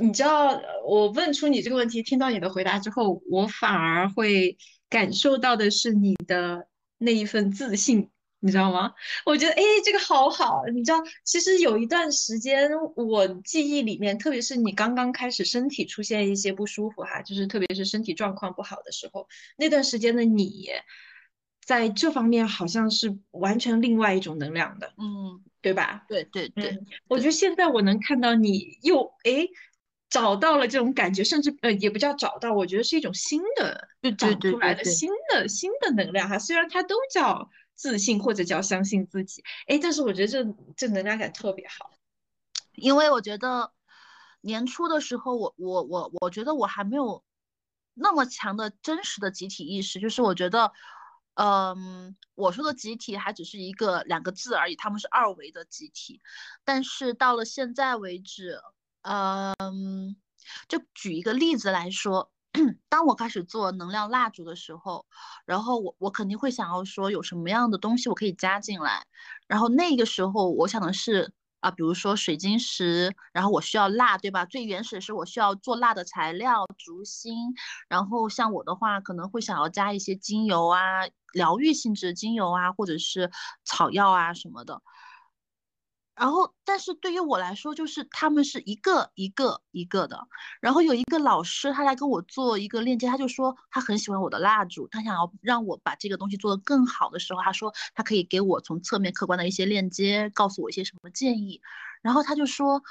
你知道，我问出你这个问题，听到你的回答之后，我反而会感受到的是你的那一份自信，你知道吗？我觉得，哎，这个好好。你知道，其实有一段时间，我记忆里面，特别是你刚刚开始身体出现一些不舒服哈，就是特别是身体状况不好的时候，那段时间的你，在这方面好像是完全另外一种能量的，嗯，对吧？对对对，嗯，我觉得现在我能看到你又哎找到了这种感觉，甚至呃也不叫找到，我觉得是一种新的对对长出来的新的新的能量哈。虽然它都叫自信或者叫相信自己，哎，但是我觉得这这能量感特别好。因为我觉得年初的时候，我我我我觉得我还没有那么强的真实的集体意识，就是我觉得。嗯，我说的集体还只是一个两个字而已，他们是二维的集体。但是到了现在为止，嗯，就举一个例子来说，*clears throat* 当我开始做能量蜡烛的时候，然后我我肯定会想要说有什么样的东西我可以加进来，然后那个时候我想的是，啊，比如说水晶石，然后我需要蜡，对吧？最原始是我需要做蜡的材料，竹芯。然后像我的话，可能会想要加一些精油啊，疗愈性质的精油啊，或者是草药啊什么的。然后，但是对于我来说，就是他们是一个一个一个的。然后有一个老师，他来跟我做一个链接，他就说他很喜欢我的蜡烛，他想要让我把这个东西做得更好的时候，他说他可以给我从侧面客观的一些链接，告诉我一些什么建议。然后他就说。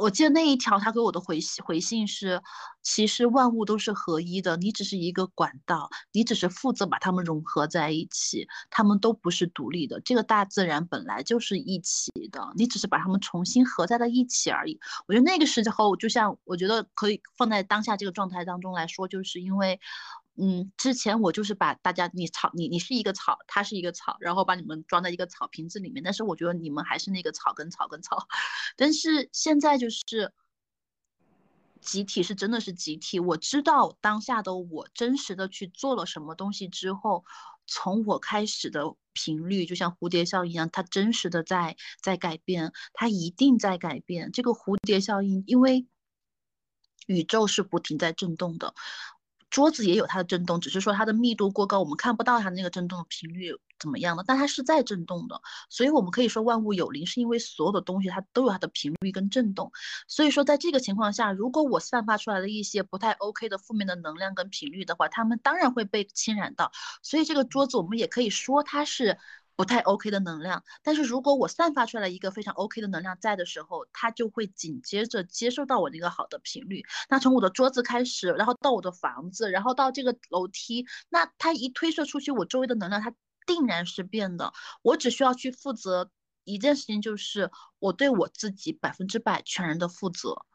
我记得那一条他给我的回信回信是，其实万物都是合一的，你只是一个管道，你只是负责把它们融合在一起，它们都不是独立的。这个大自然本来就是一起的，你只是把它们重新合在了一起而已。我觉得那个时候，就像我觉得可以放在当下这个状态当中来说，就是因为。嗯，之前我就是把大家，你草，你你是一个草，它是一个草，然后把你们装在一个草瓶子里面。但是我觉得你们还是那个草跟草跟草。*laughs* 但是现在就是集体是真的是集体。我知道当下的我真实的去做了什么东西之后，从我开始的频率，就像蝴蝶效应一样，它真实的在在改变，它一定在改变。这个蝴蝶效应，因为宇宙是不停在震动的。桌子也有它的震动，只是说它的密度过高，我们看不到它那个震动的频率怎么样的，但它是在震动的，所以我们可以说万物有灵，是因为所有的东西它都有它的频率跟震动。所以说在这个情况下，如果我散发出来的一些不太 OK 的负面的能量跟频率的话，它们当然会被侵染到。所以这个桌子我们也可以说它是。不太 OK 的能量，但是如果我散发出来一个非常 OK 的能量在的时候，它就会紧接着接受到我那个好的频率。那从我的桌子开始，然后到我的房子，然后到这个楼梯，那它一推射出去，我周围的能量它定然是变的。我只需要去负责一件事情，就是我对我自己百分之百全然的负责。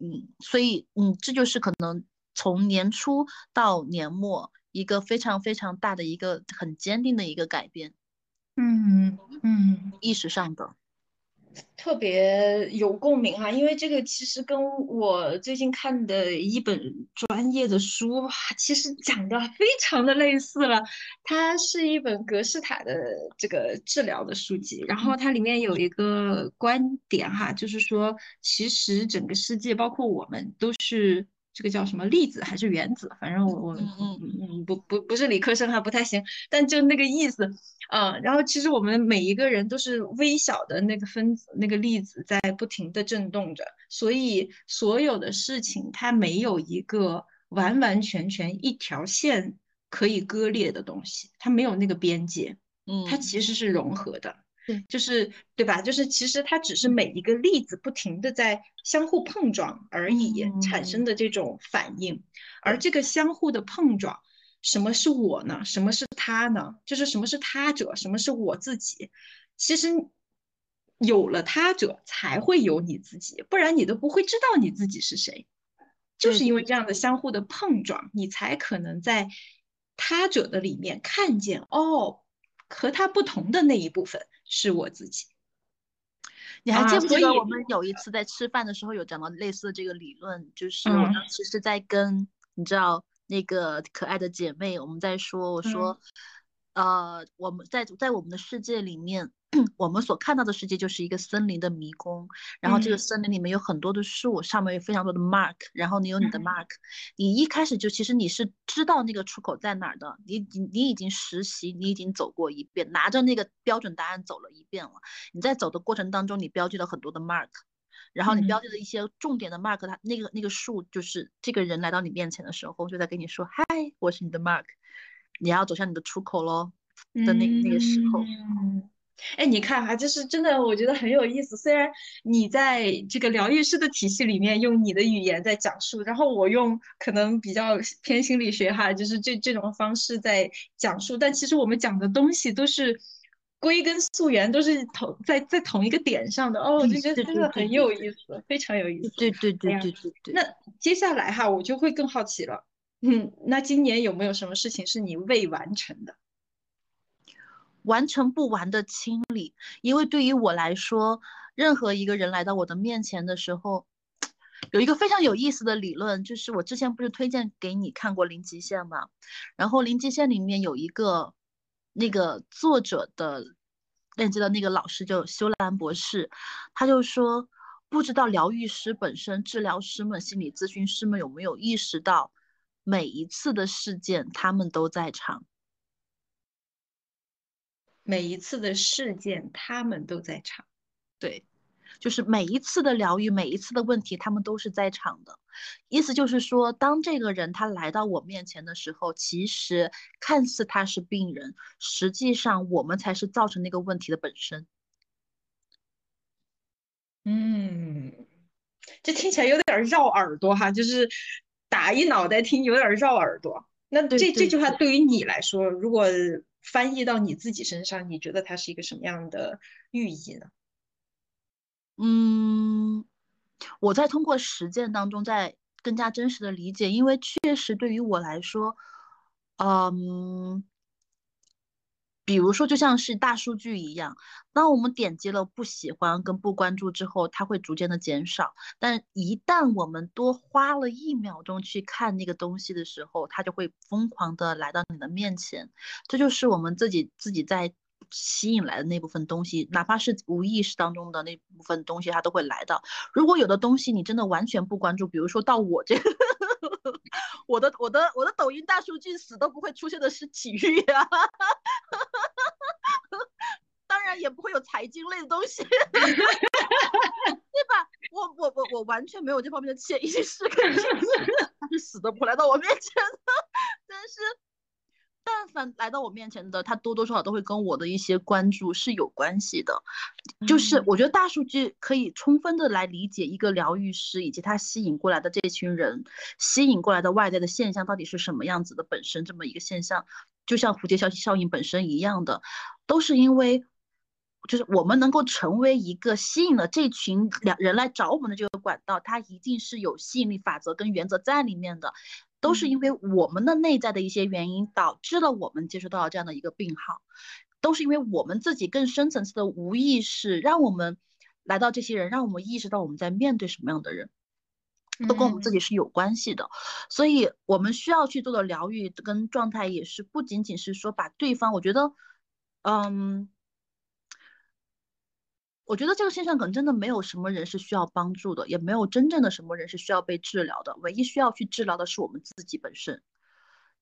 嗯，所以嗯，这就是可能从年初到年末。一个非常非常大的一个很坚定的一个改变，嗯嗯，意识上的特别有共鸣哈，因为这个其实跟我最近看的一本专业的书，其实讲的非常的类似了。它是一本格式塔的这个治疗的书籍，然后它里面有一个观点哈，就是说其实整个世界，包括我们，都是。这个叫什么粒子还是原子？反正我我嗯嗯嗯不不不是理科生还不太行，但就那个意思啊。然后其实我们每一个人都是微小的那个分子，那个粒子在不停的震动着，所以所有的事情它没有一个完完全全一条线可以割裂的东西，它没有那个边界，嗯，它其实是融合的。对，就是对吧？就是其实它只是每一个粒子不停的在相互碰撞而已产生的这种反应，而这个相互的碰撞，什么是我呢？什么是他呢？就是什么是他者？什么是我自己？其实有了他者，才会有你自己，不然你都不会知道你自己是谁。就是因为这样的相互的碰撞，你才可能在他者的里面看见哦，和他不同的那一部分。是我自己，你还记不记得我们有一次在吃饭的时候有讲到类似的这个理论？就是我当时是在跟你知道那个可爱的姐妹，我们在说，我说，呃，我们在在我们的世界里面。*clears throat* 我们所看到的世界就是一个森林的迷宫，然后这个森林里面有很多的树，上面有非常多的 mark，然后你有你的 mark，你一开始就其实你是知道那个出口在哪儿的，你你你已经实习，你已经走过一遍，拿着那个标准答案走了一遍了，你在走的过程当中，你标记了很多的 mark，然后你标记了一些重点的 mark，它那个那个树就是这个人来到你面前的时候，就在跟你说，嗨，我是你的 mark，你要走向你的出口喽的那那个时候。哎，你看哈，就是真的，我觉得很有意思。虽然你在这个疗愈师的体系里面用你的语言在讲述，然后我用可能比较偏心理学哈，就是这这种方式在讲述，但其实我们讲的东西都是归根溯源，都是同在在同一个点上的。哦，我就觉得真的很有意思，非常有意思。对对对对对对。那接下来哈，我就会更好奇了。嗯，那今年有没有什么事情是你未完成的？完成不完的清理，因为对于我来说，任何一个人来到我的面前的时候，有一个非常有意思的理论，就是我之前不是推荐给你看过《零极限》吗？然后《零极限》里面有一个那个作者的链接的那个老师就修兰博士，他就说，不知道疗愈师本身、治疗师们、心理咨询师们有没有意识到，每一次的事件他们都在场，每一次的事件他们都在场，对。就是每一次的疗愈，每一次的问题，他们都是在场的。意思就是说，当这个人他来到我面前的时候，其实看似他是病人，实际上我们才是造成那个问题的本身。嗯，这听起来有点绕耳朵哈，就是打一脑袋听有点绕耳朵。那这这句话对于你来说，如果翻译到你自己身上，你觉得它是一个什么样的寓意呢？嗯，我在通过实践当中，在更加真实的理解，因为确实对于我来说，嗯，比如说就像是大数据一样，当我们点击了不喜欢跟不关注之后，它会逐渐的减少，但一旦我们多花了一秒钟去看那个东西的时候，它就会疯狂的来到你的面前，这就是我们自己自己在。吸引来的那部分东西，哪怕是无意识当中的那部分东西，它都会来到。如果有的东西你真的完全不关注，比如说到我这，*laughs* 我的我的我的抖音大数据死都不会出现的是体育啊，然也不会有财经类的东西，*laughs* 对吧？我我我我完全没有这方面的潜意识跟信息，*laughs* 它是死都不来到我面前的，但是。但凡来到我面前的，他多多少少都会跟我的一些关注是有关系的。就是我觉得大数据可以充分的来理解一个疗愈师以及他吸引过来的这群人，吸引过来的外在的现象到底是什么样子的本身这么一个现象，就像蝴蝶效效应本身一样的，都是因为，就是我们能够成为一个吸引了这群两人来找我们的这个管道，它一定是有吸引力法则跟原则在里面的。都是因为我们的内在的一些原因导致了我们接触到这样的一个病号，都是因为我们自己更深层次的无意识，让我们来到这些人，让我们意识到我们在面对什么样的人，都跟我们自己是有关系的。所以，我们需要去做的疗愈跟状态，也是不仅仅是说把对方，我觉得，嗯。我觉得这个现象可能真的没有什么人是需要帮助的，也没有真正的什么人是需要被治疗的。唯一需要去治疗的是我们自己本身。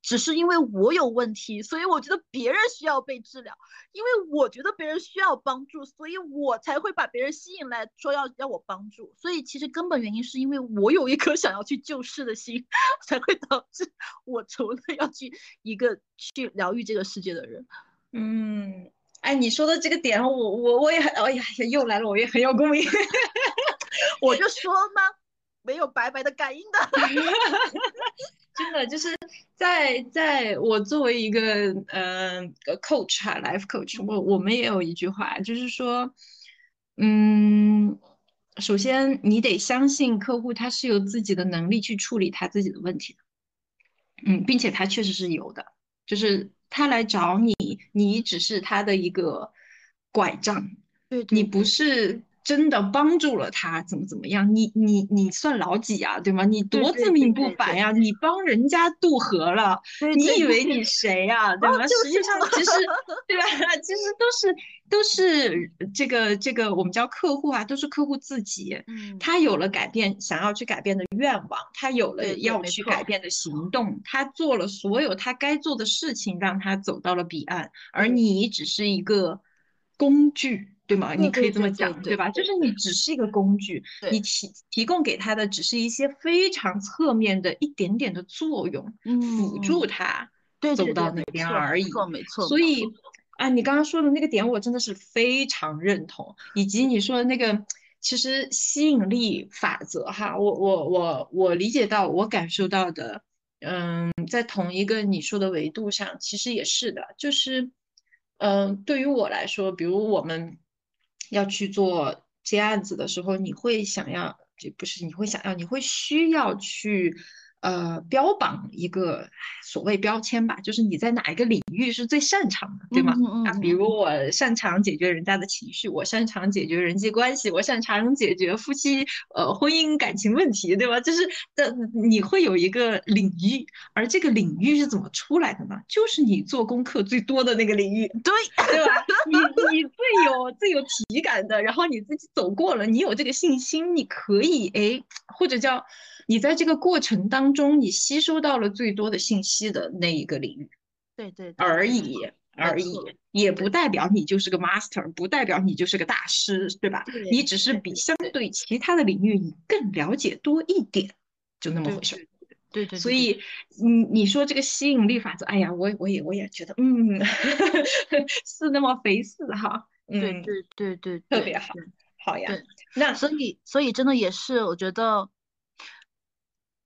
只是因为我有问题，所以我觉得别人需要被治疗；因为我觉得别人需要帮助，所以我才会把别人吸引来说要要我帮助。所以其实根本原因是因为我有一颗想要去救世的心，才会导致我成了要去一个去疗愈这个世界的人。嗯。哎，你说的这个点，我我我也很，哎呀，又来了，我也很有共鸣。*laughs* 我就说嘛，没有白白的感应的。*laughs* 真的就是在在我作为一个呃 coach 哈，life coach，我我们也有一句话，就是说，嗯，首先你得相信客户他是有自己的能力去处理他自己的问题的，嗯，并且他确实是有的，就是。他来找你，你只是他的一个拐杖，对你不是真的帮助了他，怎么怎么样？你你你算老几啊？对吗？你多自命不凡呀！你帮人家渡河了，你以为你谁呀？对吗？实际上其实对吧？其实都是。都是这个这个我们叫客户啊，都是客户自己，嗯，他有了改变，想要去改变的愿望，他有了要去改变的行动，他做了所有他该做的事情，让他走到了彼岸，而你只是一个工具，对吗？你可以这么讲，对吧？就是你只是一个工具，你提提供给他的只是一些非常侧面的一点点的作用，辅助他走到那边而已，没错没错，所以。啊，你刚刚说的那个点，我真的是非常认同，以及你说的那个，其实吸引力法则哈，我我我我理解到，我感受到的，嗯，在同一个你说的维度上，其实也是的，就是，嗯，对于我来说，比如我们要去做接案子的时候，你会想要，就不是你会想要，你会需要去，呃，标榜一个所谓标签吧，就是你在哪一个领域是最擅长的，对吗？啊，比如我擅长解决人家的情绪，我擅长解决人际关系，我擅长解决夫妻呃婚姻感情问题，对吧？就是的，你会有一个领域，而这个领域是怎么出来的呢？就是你做功课最多的那个领域，对对吧？你你最有最有体感的，然后你自己走过了，你有这个信心，你可以哎，或者叫。你在这个过程当中，你吸收到了最多的信息的那一个领域，对对而已而已，也不代表你就是个 master，不代表你就是个大师，对吧？你只是比相对其他的领域你更了解多一点，就那么回事。对对。所以你你说这个吸引力法则，哎呀，我我也我也觉得，嗯，*laughs* 是那么回事哈。对对对对，特别好，好呀。那所以所以真的也是，我觉得。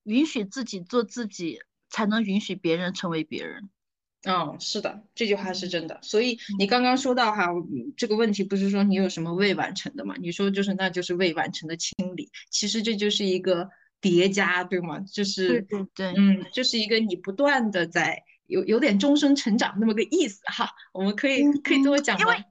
允许自己做自己，才能允许别人成为别人。嗯，是的，这句话是真的。所以你刚刚说到哈，这个问题不是说你有什么未完成的嘛？你说就是那就是未完成的清理，其实这就是一个叠加，对吗？就是对对对，嗯，就是一个你不断的在有有点终身成长那么个意思哈。我们可以可以这么讲吗？因为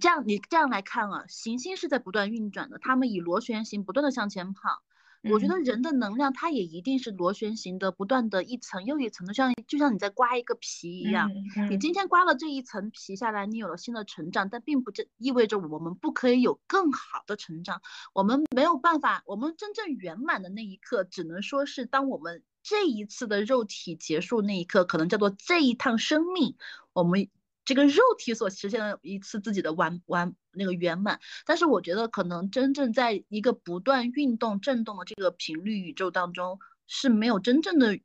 这样你这样来看啊，行星是在不断运转的，它们以螺旋形不断的向前跑。我觉得人的能量，它也一定是螺旋形的，不断的一层又一层的，像就像你在刮一个皮一样。你今天刮了这一层皮下来，你有了新的成长，但并不这意味着我们不可以有更好的成长。我们没有办法，我们真正圆满的那一刻，只能说是当我们这一次的肉体结束那一刻，可能叫做这一趟生命，我们。这个肉体所实现的一次自己的完完那个圆满，但是我觉得可能真正在一个不断运动震动的这个频率宇宙当中是没有真正的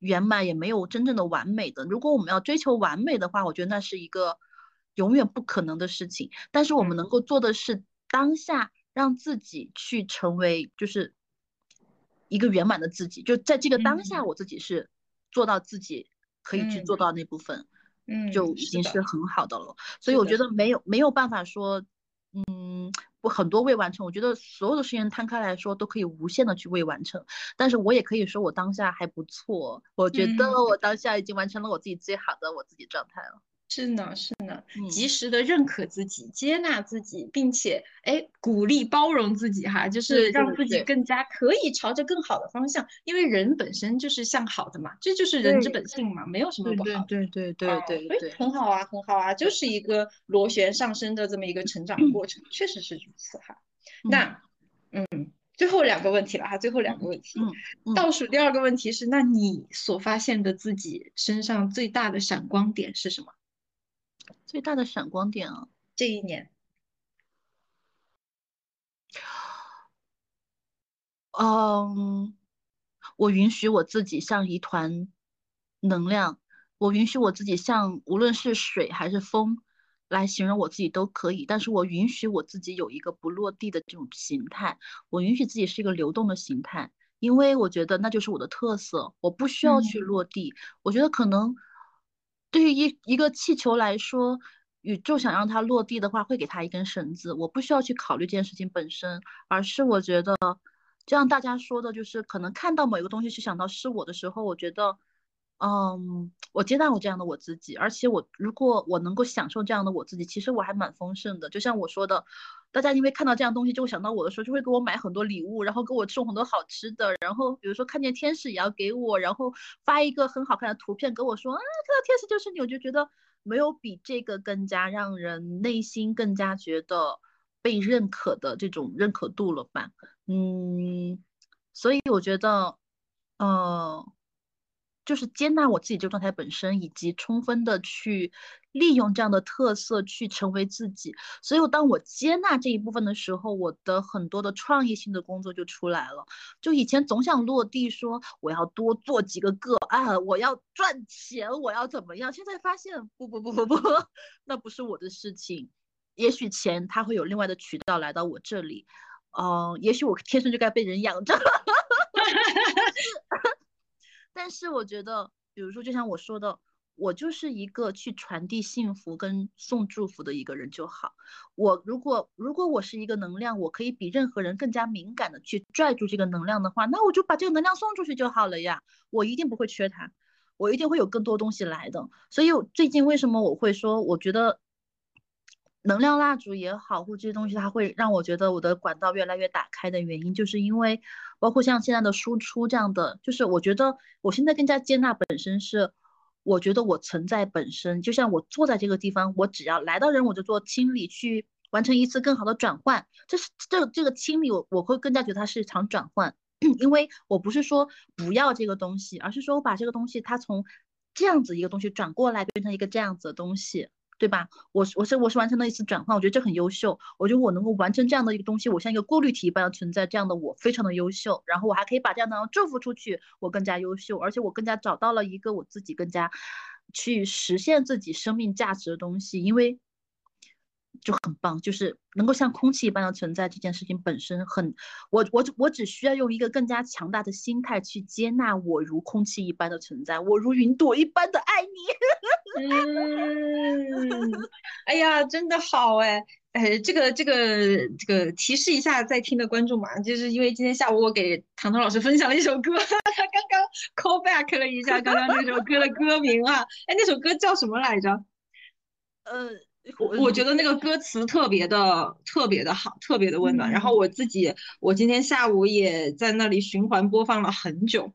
圆满，也没有真正的完美的。如果我们要追求完美的话，我觉得那是一个永远不可能的事情。但是我们能够做的是当下让自己去成为就是一个圆满的自己，就在这个当下，我自己是做到自己可以去做到那部分。嗯，就已经是很好的了，所以我觉得没有没有办法说，嗯，我很多未完成，我觉得所有的事情摊开来说都可以无限的去未完成，但是我也可以说我当下还不错，我觉得我当下已经完成了我自己最好的我自己状态了。是呢，是呢，及时的认可自己，接纳自己，并且哎，鼓励包容自己哈，就是让自己更加可以朝着更好的方向，因为人本身就是向好的嘛，这就是人之本性嘛，没有什么不好。对对对对对，很好啊，很好啊，就是一个螺旋上升的这么一个成长过程，确实是如此哈。*clears throat* 那嗯，最后两个问题了哈，最后两个问题，倒数第二个问题是，那你所发现的自己身上最大的闪光点是什么？最大的闪光点啊，这一年，嗯，我允许我自己像一团能量，我允许我自己像无论是水还是风来形容我自己都可以，但是我允许我自己有一个不落地的这种形态，我允许自己是一个流动的形态，因为我觉得那就是我的特色，我不需要去落地，我觉得可能。对于一一个气球来说，宇宙想让它落地的话，会给它一根绳子。我不需要去考虑这件事情本身，而是我觉得，就像大家说的，就是可能看到某一个东西，去想到是我的时候，我觉得。嗯，我接纳我这样的我自己，而且我如果我能够享受这样的我自己，其实我还蛮丰盛的。就像我说的，大家因为看到这样东西就会想到我的时候，就会给我买很多礼物，然后给我送很多好吃的，然后比如说看见天使也要给我，然后发一个很好看的图片跟我说啊，看到天使就是你，我就觉得没有比这个更加让人内心更加觉得被认可的这种认可度了吧？嗯，所以我觉得，嗯。就是接纳我自己这个状态本身，以及充分的去利用这样的特色去成为自己。所以，当我接纳这一部分的时候，我的很多的创意性的工作就出来了。就以前总想落地，说我要多做几个个案，我要赚钱，我要怎么样？现在发现，不不不不不，*laughs* 那不是我的事情。也许钱它会有另外的渠道来到我这里，嗯，也许我天生就该被人养着。*laughs* *laughs* 但是我觉得，比如说，就像我说的，我就是一个去传递幸福跟送祝福的一个人就好。我如果如果我是一个能量，我可以比任何人更加敏感的去拽住这个能量的话，那我就把这个能量送出去就好了呀。我一定不会缺它，我一定会有更多东西来的。所以最近为什么我会说，我觉得能量蜡烛也好，或这些东西，它会让我觉得我的管道越来越打开的原因，就是因为包括像现在的输出这样的，就是我觉得我现在更加接纳本身是。我觉得我存在本身就像我坐在这个地方，我只要来到人我就做清理，去完成一次更好的转换。这是这这个清理，我我会更加觉得它是一场转换，*clears throat* 因为我不是说不要这个东西，而是说我把这个东西它从这样子一个东西转过来，变成一个这样子的东西。对吧？我我是我是完成了一次转换，我觉得这很优秀。我觉得我能够完成这样的一个东西，我像一个过滤体一般的存在，这样的我非常的优秀。然后我还可以把这样的祝福出去，我更加优秀，而且我更加找到了一个我自己更加去实现自己生命价值的东西，因为。就很棒，就是能够像空气一般的存在，这件事情本身很，我我我只需要用一个更加强大的心态去接纳我如空气一般的存在，我如云朵一般的爱你。嗯，*laughs* 哎呀，真的好哎哎，这个这个这个提示一下在听的观众嘛，就是因为今天下午我给糖糖老师分享了一首歌，*laughs* 他刚刚 call back 了一下刚刚那首歌的歌名啊，哎，那首歌叫什么来着？呃。*laughs* 我我觉得那个歌词特别的特别的好，特别的温暖。然后我自己，我今天下午也在那里循环播放了很久。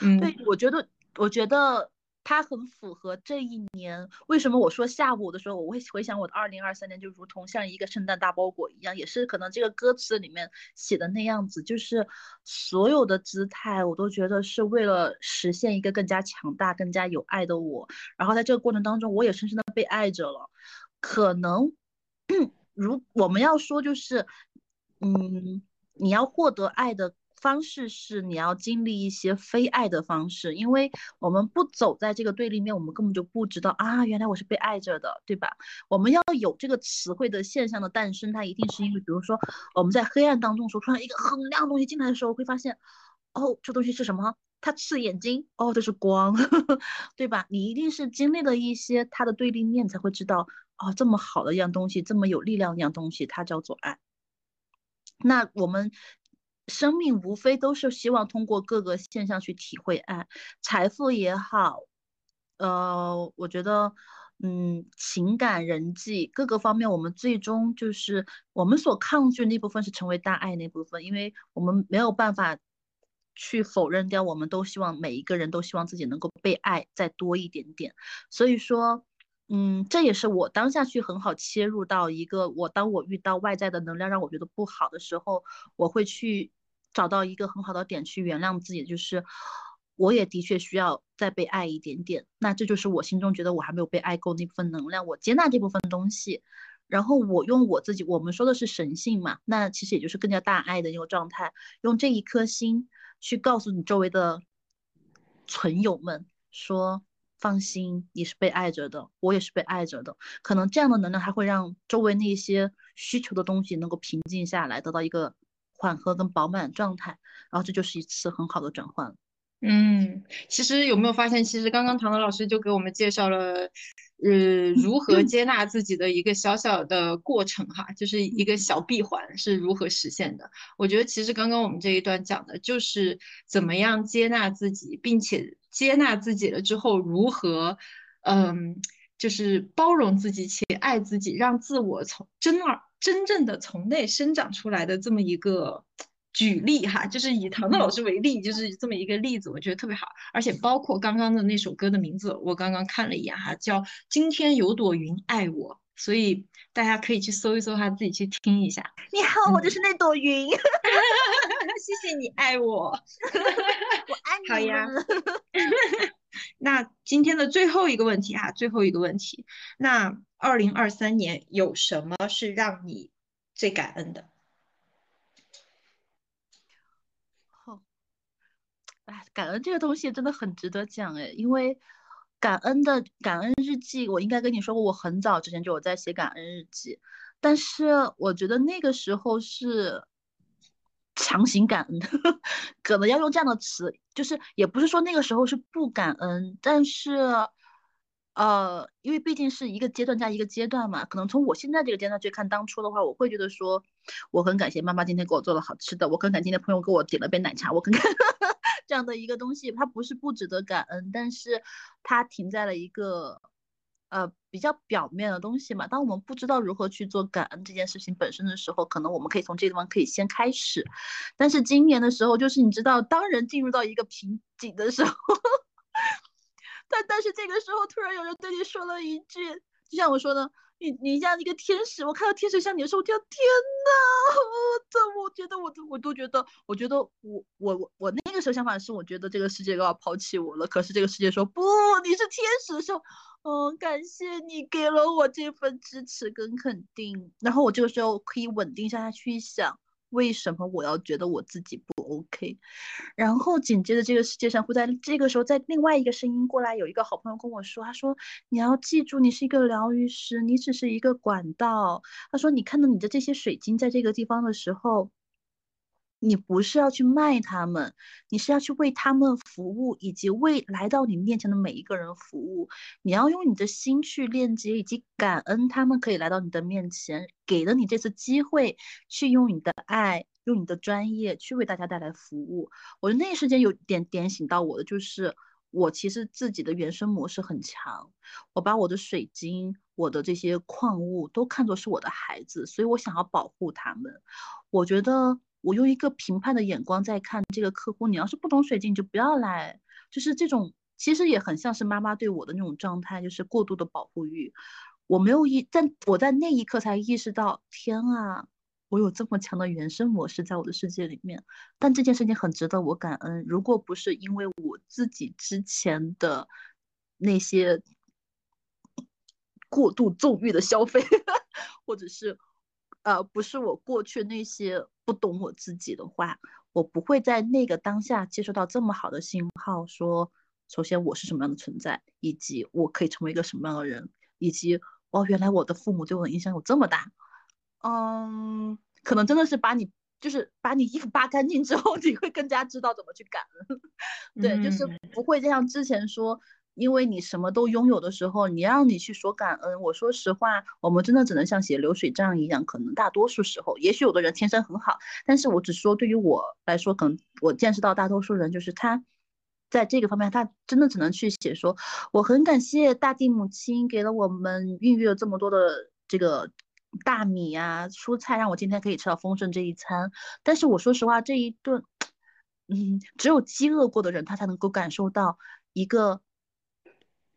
嗯，对，我觉得，我觉得它很符合这一年。为什么我说下午的时候，我会回想我的二零二三年，就如同像一个圣诞大包裹一样，也是可能这个歌词里面写的那样子，就是所有的姿态，我都觉得是为了实现一个更加强大、更加有爱的我。然后在这个过程当中，我也深深的被爱着了。可能，如我们要说，就是，嗯，你要获得爱的方式是你要经历一些非爱的方式，因为我们不走在这个对立面，我们根本就不知道啊，原来我是被爱着的，对吧？我们要有这个词汇的现象的诞生，它一定是因为，比如说我们在黑暗当中说，突然一个很亮的东西进来的时候，会发现，哦，这东西是什么？它刺眼睛，哦，这是光呵呵，*laughs* 对吧？你一定是经历了一些它的对立面，才会知道。哦，这么好的一样东西，这么有力量一样东西，它叫做爱。那我们生命无非都是希望通过各个现象去体会爱，财富也好，呃，我觉得，嗯，情感、人际各个方面，我们最终就是我们所抗拒那部分是成为大爱那部分，因为我们没有办法去否认掉，我们都希望每一个人都希望自己能够被爱再多一点点，所以说。嗯，这也是我当下去很好切入到一个我，当我遇到外在的能量让我觉得不好的时候，我会去找到一个很好的点去原谅自己，就是我也的确需要再被爱一点点。那这就是我心中觉得我还没有被爱够那部分能量，我接纳这部分东西，然后我用我自己，我们说的是神性嘛，那其实也就是更加大爱的一个状态，用这一颗心去告诉你周围的存友们说。放心，你是被爱着的，我也是被爱着的。可能这样的能量，还会让周围那些需求的东西能够平静下来，得到一个缓和跟饱满状态。然后这就是一次很好的转换。嗯，其实有没有发现，其实刚刚唐德老师就给我们介绍了，呃，如何接纳自己的一个小小的过程哈，就是一个小闭环是如何实现的。我觉得其实刚刚我们这一段讲的就是怎么样接纳自己，并且。接纳自己了之后，如何，嗯，就是包容自己且爱自己，让自我从真而真正的从内生长出来的这么一个举例哈，就是以唐唐老师为例，就是这么一个例子，我觉得特别好。而且包括刚刚的那首歌的名字，我刚刚看了一眼哈，叫《今天有朵云爱我》，所以大家可以去搜一搜，哈自己去听一下。你好，我就是那朵云。*laughs* 谢谢你爱我，*laughs* 我爱你。好呀，*laughs* 那今天的最后一个问题哈，最后一个问题，那二零二三年有什么是让你最感恩的？哎，感恩这个东西真的很值得讲哎，因为感恩的感恩日记，我应该跟你说过，我很早之前就有在写感恩日记，但是我觉得那个时候是。强行感恩，可能要用这样的词，就是也不是说那个时候是不感恩，但是呃，因为毕竟是一个阶段加一个阶段嘛，可能从我现在这个阶段去看当初的话，我会觉得说，我很感谢妈妈今天给我做了好吃的，我很感谢今天朋友给我点了杯奶茶，我很感 *laughs* 这样的一个东西，它不是不值得感恩，但是它停在了一个呃比较表面的东西嘛。当我们不知道如何去做感恩这件事情本身的时候，可能我们可以从这个地方可以先开始。但是今年的时候，就是你知道，当人进入到一个瓶颈的时候。*laughs* 但但是这个时候，突然有人对你说了一句，就像我说的，你你像一个天使，我看到天使像你的时候，我天哪！我 *laughs* 这我觉得我都我都觉得，我觉得我我我我那个时候想法是，我觉得这个世界都要抛弃我了。可是这个世界说不，你是天使的时候，嗯，感谢你给了我这份支持跟肯定，然后我这个时候可以稳定下去想。为什么我要觉得我自己不 OK？然后紧接着这个世界上会在这个时候，在另外一个声音过来，有一个好朋友跟我说，他说你要记住，你是一个疗愈师，你只是一个管道。他说你看到你的这些水晶在这个地方的时候。你不是要去卖他们，你是要去为他们服务，以及为来到你面前的每一个人服务。你要用你的心去链接，以及感恩他们可以来到你的面前，给了你这次机会，去用你的爱，用你的专业去为大家带来服务。我觉得那一瞬间有点点醒到我的，就是我其实自己的原生模式很强，我把我的水晶、我的这些矿物都看作是我的孩子，所以我想要保护他们。我觉得。我用一个评判的眼光在看这个客户，你要是不懂水晶，你就不要来。就是这种，其实也很像是妈妈对我的那种状态，就是过度的保护欲。我没有意，但我在那一刻才意识到，天啊，我有这么强的原生模式在我的世界里面。但这件事情很值得我感恩。如果不是因为我自己之前的那些过度纵欲的消费，或者是。呃，不是我过去那些不懂我自己的话，我不会在那个当下接收到这么好的信号，说首先我是什么样的存在，以及我可以成为一个什么样的人，以及哦，原来我的父母对我的影响有这么大。嗯，可能真的是把你就是把你衣服扒干净之后，*laughs* 你会更加知道怎么去感恩。对，就是不会像之前说。因为你什么都拥有的时候，你让你去说感恩，我说实话，我们真的只能像写流水账一样。可能大多数时候，也许有的人天生很好，但是我只说对于我来说，可能我见识到大多数人就是他，在这个方面，他真的只能去写说，我很感谢大地母亲给了我们孕育了这么多的这个大米呀、蔬菜，让我今天可以吃到丰盛这一餐。但是我说实话，这一顿，嗯，只有饥饿过的人，他才能够感受到一个。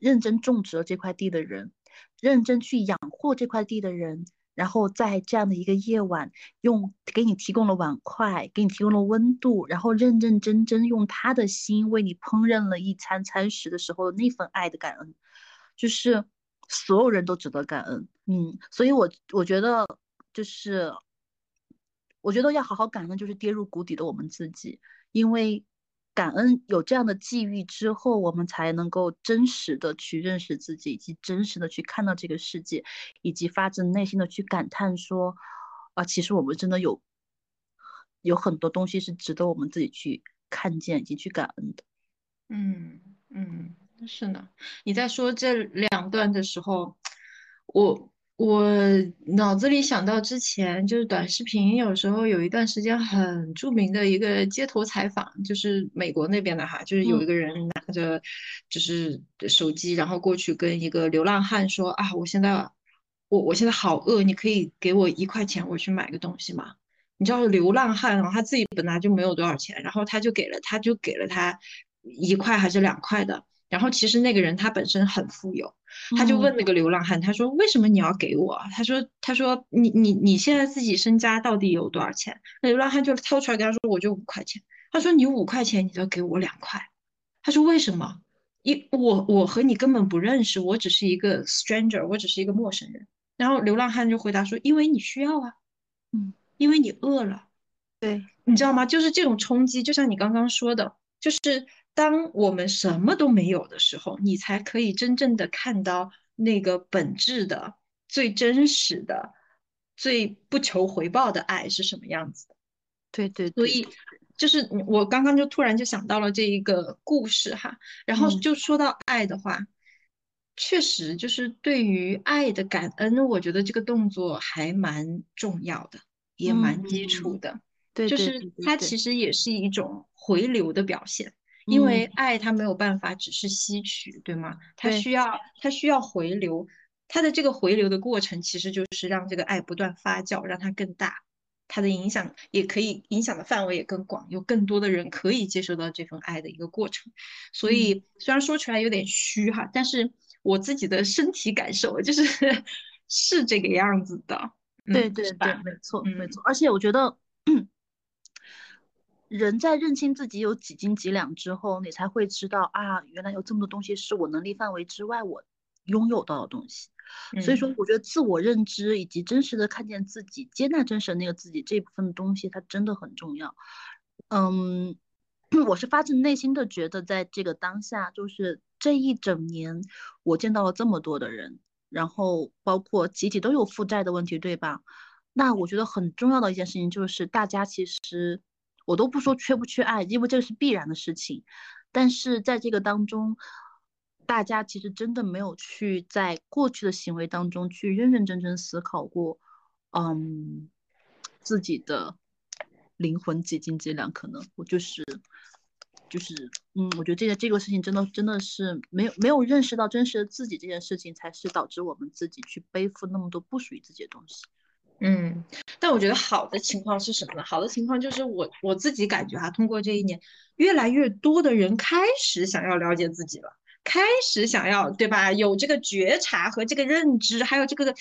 认真种植了这块地的人，认真去养护这块地的人，然后在这样的一个夜晚，用给你提供了碗筷，给你提供了温度，然后认认真真用他的心为你烹饪了一餐餐食的时候，那份爱的感恩，就是所有人都值得感恩。嗯，所以我我觉得就是，我觉得要好好感恩，就是跌入谷底的我们自己，因为。感恩有这样的际遇之后，我们才能够真实的去认识自己，以及真实的去看到这个世界，以及发自内心的去感叹说，啊，其实我们真的有有很多东西是值得我们自己去看见以及去感恩的。嗯嗯，是呢。你在说这两段的时候，我。我脑子里想到之前就是短视频，有时候有一段时间很著名的一个街头采访，就是美国那边的哈，就是有一个人拿着就是手机，然后过去跟一个流浪汉说啊，我现在我我现在好饿，你可以给我一块钱，我去买个东西吗？你知道流浪汉啊，他自己本来就没有多少钱，然后他就给了他就给了他一块还是两块的。然后其实那个人他本身很富有，他就问那个流浪汉，他说为什么你要给我？他说他说你你你现在自己身家到底有多少钱？那流浪汉就掏出来跟他说我就五块钱。他说你五块钱你就给我两块。他说为什么？一我我和你根本不认识，我只是一个 stranger，我只是一个陌生人。然后流浪汉就回答说因为你需要啊，嗯，因为你饿了。对，你知道吗？就是这种冲击，就像你刚刚说的，就是。当我们什么都没有的时候，你才可以真正的看到那个本质的、最真实的、最不求回报的爱是什么样子的。对对，所以就是我刚刚就突然就想到了这一个故事哈，然后就说到爱的话，确实，就是对于爱的感恩，我觉得这个动作还蛮重要的，也蛮基础嗯，的。对就是它其实也是一种回流的表现，因为嗯，爱它没有办法只是吸取，对吗？它需要它需要回流，它的这个回流的过程其实就是让这个爱不断发酵，让它更大，它的影响也可以影响的范围也更广，有更多的人可以接受到这份爱的一个过程。所嗯，以虽然说出来有点虚哈，但是我自己的身体感受就是 *laughs* 是这个样子的，嗯，对对对？没错没嗯错。而且我觉得，人在认清自己有几斤几两之后，你才会知道啊，原来有这么多东西是我能力范围之外我拥有到的东西。所以说，嗯我觉得自我认知以及真实的看见自己、接纳真实的那个自己这一部分的东西，它真的很重要。嗯，*clears throat* 我是发自内心的觉得，在这个当下，就是这一整年，我见到了这么多的人，然后包括集体都有负债的问题，对吧？那我觉得很重要的一件事情就是，大家其实我都不说缺不缺爱，因为这是必然的事情，但是在这个当中，大家其实真的没有去在过去的行为当中去认认真真思考过，嗯，自己的灵魂几斤几两，可能我就是就是，嗯，我觉得这个这个事情真的真的是没有没有认识到真实的自己这件事情，才是导致我们自己去背负那么多不属于自己的东西。嗯，但我觉得好的情况是什么呢？好的情况就是我我自己感觉哈，通过这一年，越来越多的人开始想要了解自己了，开始想要，对吧？有这个觉察和这个认知，还有这个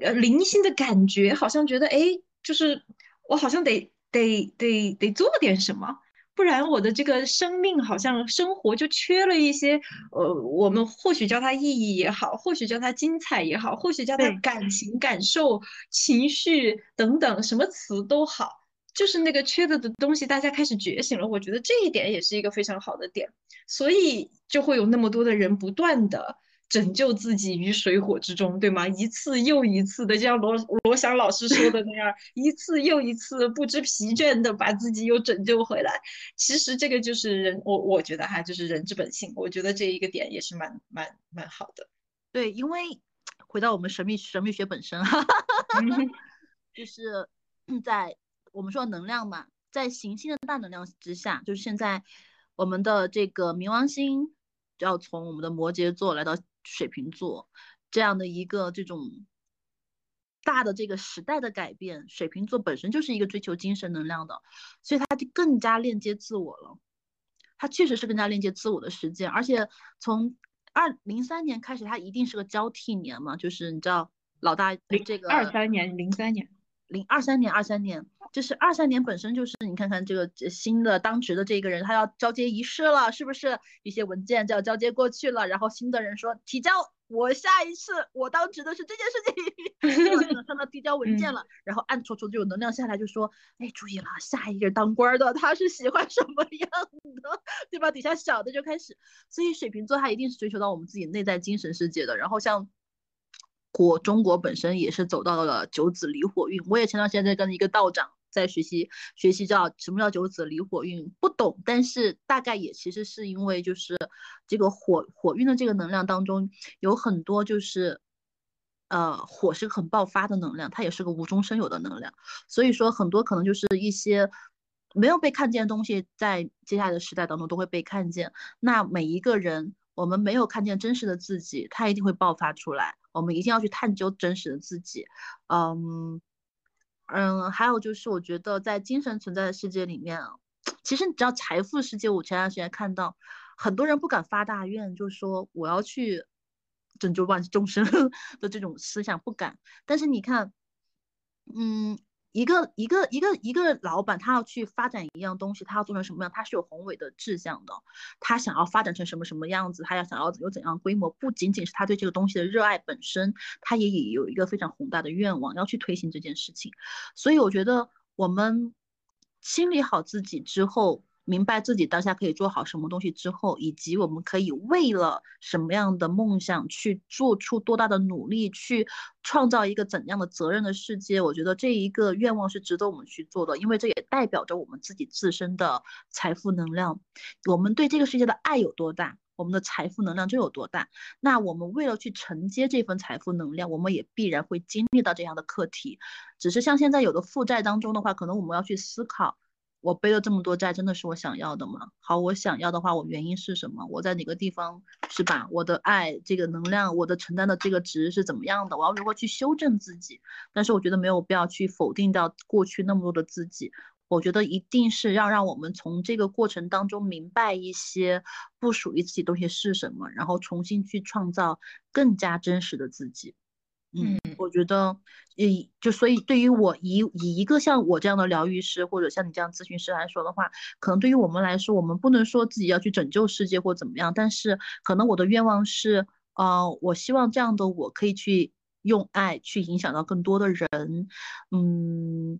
呃灵性的感觉，好像觉得哎，就是我好像得得得得做点什么。不然我的这个生命好像生活就缺了一些，呃，我们或许叫它意义也好，或许叫它精彩也好，或许叫它，感情、感受、情绪等等，什么词都好，就是那个缺的的东西，大家开始觉醒了。我觉得这一点也是一个非常好的点，所以就会有那么多的人不断的。拯救自己于水火之中，对吗？一次又一次的，就像罗罗翔老师说的那样，一次又一次不知疲倦的把自己又拯救回来。其实这个就是人，我我觉得哈，就是人之本性。我觉得这一个点也是蛮蛮蛮好的。对，因为回到我们神秘神秘学本身，哈哈哈就是在我们说能量嘛，在行星的大能量之下，就是现在我们的这个冥王星要从我们的摩羯座来到水瓶座这样的一个这种大的这个时代的改变，水瓶座本身就是一个追求精神能量的，所以他就更加链接自我了。他确实是更加链接自我的时间，而且从二零三年开始，他一定是个交替年嘛，就是你知道老大零这个二三年、零三年，零二三年，二三年，就是二三年本身就是你看看这个新的当值的这个人，他要交接仪式了，是不是？一些文件就要交接过去了，然后新的人说提交，我下一次我当值的是这件事情？*laughs* 就能看到递交文件嗯了，然后暗戳戳就有能量下来，就说，哎，注意了，下一个当官的他是喜欢什么样的，对吧？底下小的就开始，所以水瓶座他一定是追求到我们自己内在精神世界的，然后像。国中国本身也是走到了九子离火运，我也前段时间在跟一个道长在学习学习叫什么叫九子离火运，不懂，但是大概也其实是因为就是这个火火运的这个能量当中有很多就是呃火是很爆发的能量，它也是个无中生有的能量，所以说很多可能就是一些没有被看见的东西，在接下来的时代当中都会被看见。那每一个人，我们没有看见真实的自己，他一定会爆发出来。我们一定要去探究真实的自己。嗯嗯，还有就是我觉得在精神存在的世界里面，其实你知道财富世界，我前段时间看到很多人不敢发大愿，就是说我要去拯救万众生 *laughs* 的这种思想不敢。但是你看，嗯，一个一个一个一个老板，他要去发展一样东西，他要做成什么样，他是有宏伟的志向的。他想要发展成什么什么样子，他要想要有怎样规模，不仅仅是他对这个东西的热爱本身，他也有一个非常宏大的愿望要去推行这件事情。所以我觉得我们清理好自己之后。明白自己当下可以做好什么东西之后，以及我们可以为了什么样的梦想去做出多大的努力，去创造一个怎样的责任的世界，我觉得这一个愿望是值得我们去做的，因为这也代表着我们自己自身的财富能量，我们对这个世界的爱有多大，我们的财富能量就有多大。那我们为了去承接这份财富能量，我们也必然会经历到这样的课题。只是像现在有的负债当中的话，可能我们要去思考。我背了这么多债，真的是我想要的吗？好，我想要的话，我原因是什么？我在哪个地方是吧？我的爱，这个能量，我的承担的这个值是怎么样的？我要如何去修正自己？但是我觉得没有必要去否定掉过去那么多的自己。我觉得一定是要让我们从这个过程当中明白一些不属于自己东西是什么，然后重新去创造更加真实的自己。嗯，我觉得，以就所以对于我以以一个像我这样的疗愈师，或者像你这样咨询师来说的话，可能对于我们来说，我们不能说自己要去拯救世界或怎么样，但是可能我的愿望是，呃，我希望这样的我可以去用爱去影响到更多的人，嗯，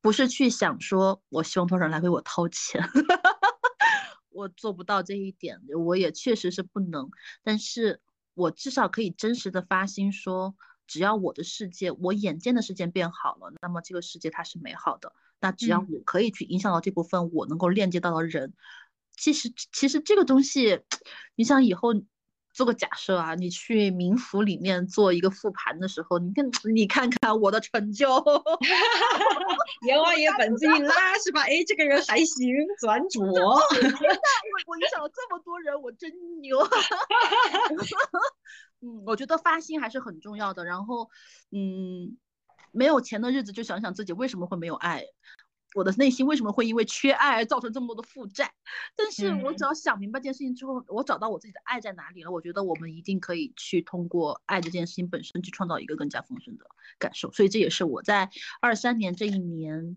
不是去想说我希望多少人来为我掏钱，*laughs* 我做不到这一点，我也确实是不能，但是。我至少可以真实的发心说，只要我的世界，我眼见的世界变好了，那么这个世界它是美好的。那只要我可以去影响到这部分我能够链接到的人，其实其实这个东西，*tsk* 你想以后。做个假设啊，你去冥府里面做一个复盘的时候，你看你看看我的成就，*laughs* 阎王爷本子一拉是吧？哎，这个人还行，转 *laughs* 主。我我影响了这么多人，我真牛。*laughs* 嗯，我觉得发心还是很重要的。然后，嗯，没有钱的日子就想想自己为什么会没有爱。我的内心为什么会因为缺爱而造成这么多的负债？但是我只要想明白这件事情之后，我找到我自己的爱在哪里了。我觉得我们一定可以去通过爱这件事情本身去创造一个更加丰盛的感受。所以这也是我在二三年这一年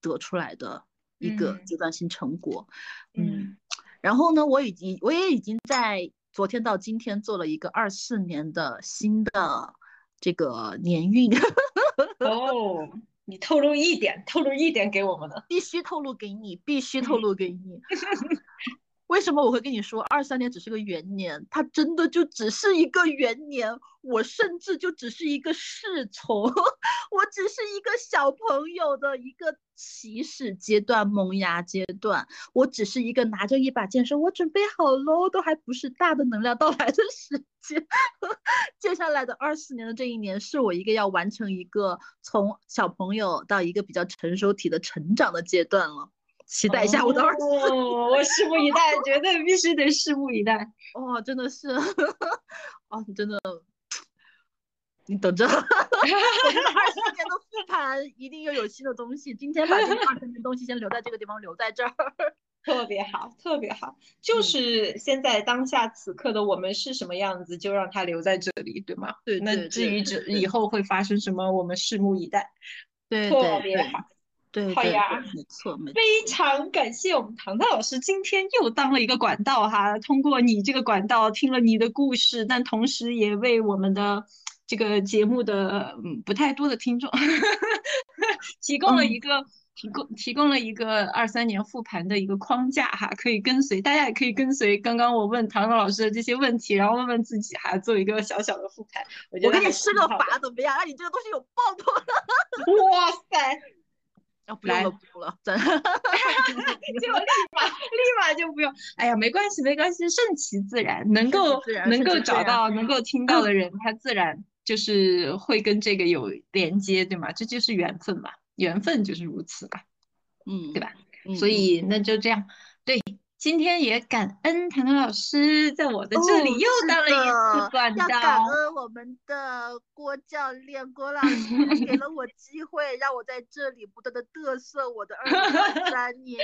得出来的一个阶段性成果。嗯，然后呢，我已经我也已经在昨天到今天做了一个二四年的新的这个年运。*laughs* 哦。你透露一点，透露一点给我们的？必须透露给你，必须透露给你。*laughs* 为什么我会跟你说二三年只是个元年？它真的就只是一个元年，我甚至就只是一个侍从，*laughs* 我只是一个小朋友的一个起始阶段、萌芽阶段，我只是一个拿着一把剑说“我准备好喽”，都还不是大的能量到来的时间。*laughs* 接下来的二四年的这一年，是我一个要完成一个从小朋友到一个比较成熟体的成长的阶段了。期待一下我的二四，我拭目以待，绝对必须得拭目以待。哇，真的是，*laughs* 哦，真的，你等着，*laughs* 二四年的复盘一定又有新的东西。今天把这个二三年东西先留在这个地方，留在这儿，*laughs* 特别好，特别好。就是现在当下此刻的我们是什么样子，就让它留在这里，对吗？对。那至于这以后会发生什么，我们拭目以待。对，特别好。对，好呀，没错，没错。非常感谢我们唐唐老师今天又当了一个管道哈，通过你这个管道听了你的故事，但同时也为我们的这个节目的嗯不太多的听众 *laughs* 提供了一个提供提供了一个二三年复盘的一个框架哈，可以跟随，大家也可以跟随刚刚我问唐唐老师的这些问题，然后问问自己哈，做一个小小的复盘。我我给你施个法怎么样？让你这个东西有爆头。*laughs* 哇塞！不用了，不用了，真，*laughs* 就立马立马就不用。哎呀，没关系，没关系，顺其自然，能够能够找到能够听到的人，他自然就是会跟这个有连接，对吗？这就是缘分嘛，缘分就是如此吧，嗯，对吧？所以那就这样，对。今天也感恩谭谭老师在我的这里又当了一次管道，要感恩我们的郭教练郭老师给了我机会，让我在这里不断的嘚瑟我的二零二三年。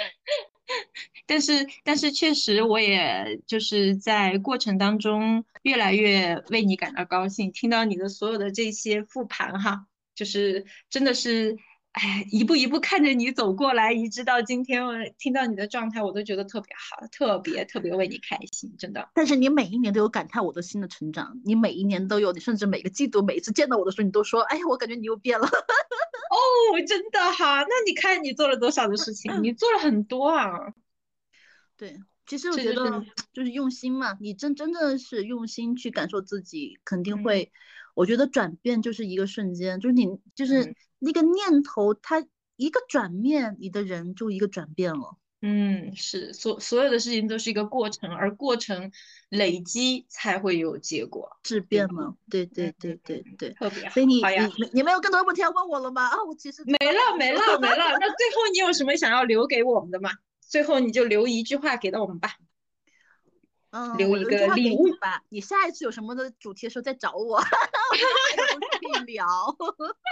*laughs* 但是但是确实我也就是在过程当中越来越为你感到高兴，听到你的所有的这些复盘哈，就是真的是。哎，一步一步看着你走过来，一直到今天，我听到你的状态，我都觉得特别好，特别特别为你开心，真的。但是你每一年都有感叹我的新的成长，你每一年都有，你甚至每个季度，每一次见到我的时候，你都说，哎呀，我感觉你又变了。哦，真的哈，那你看你做了多少的事情，你做了很多啊。*laughs* 对，其实我觉得就是用心嘛，你真真的是用心去感受自己，肯定会。我觉得转变就是一个瞬间，就是你就是那个念头，它一个转念，你的人就一个转变了。嗯，是所所有的事情都是一个过程，而过程累积才会有结果，质变嘛。对对对对对，特别好。所以你好呀，你你没有更多的问题要问我了吗？啊，我其实没了没了没了。那最后你有什么想要留给我们的吗？最后你就留一句话给到我们吧。嗯，留一个礼物吧。你下一次有什么的主题的时候再找我，*laughs* 我们可以聊。*laughs*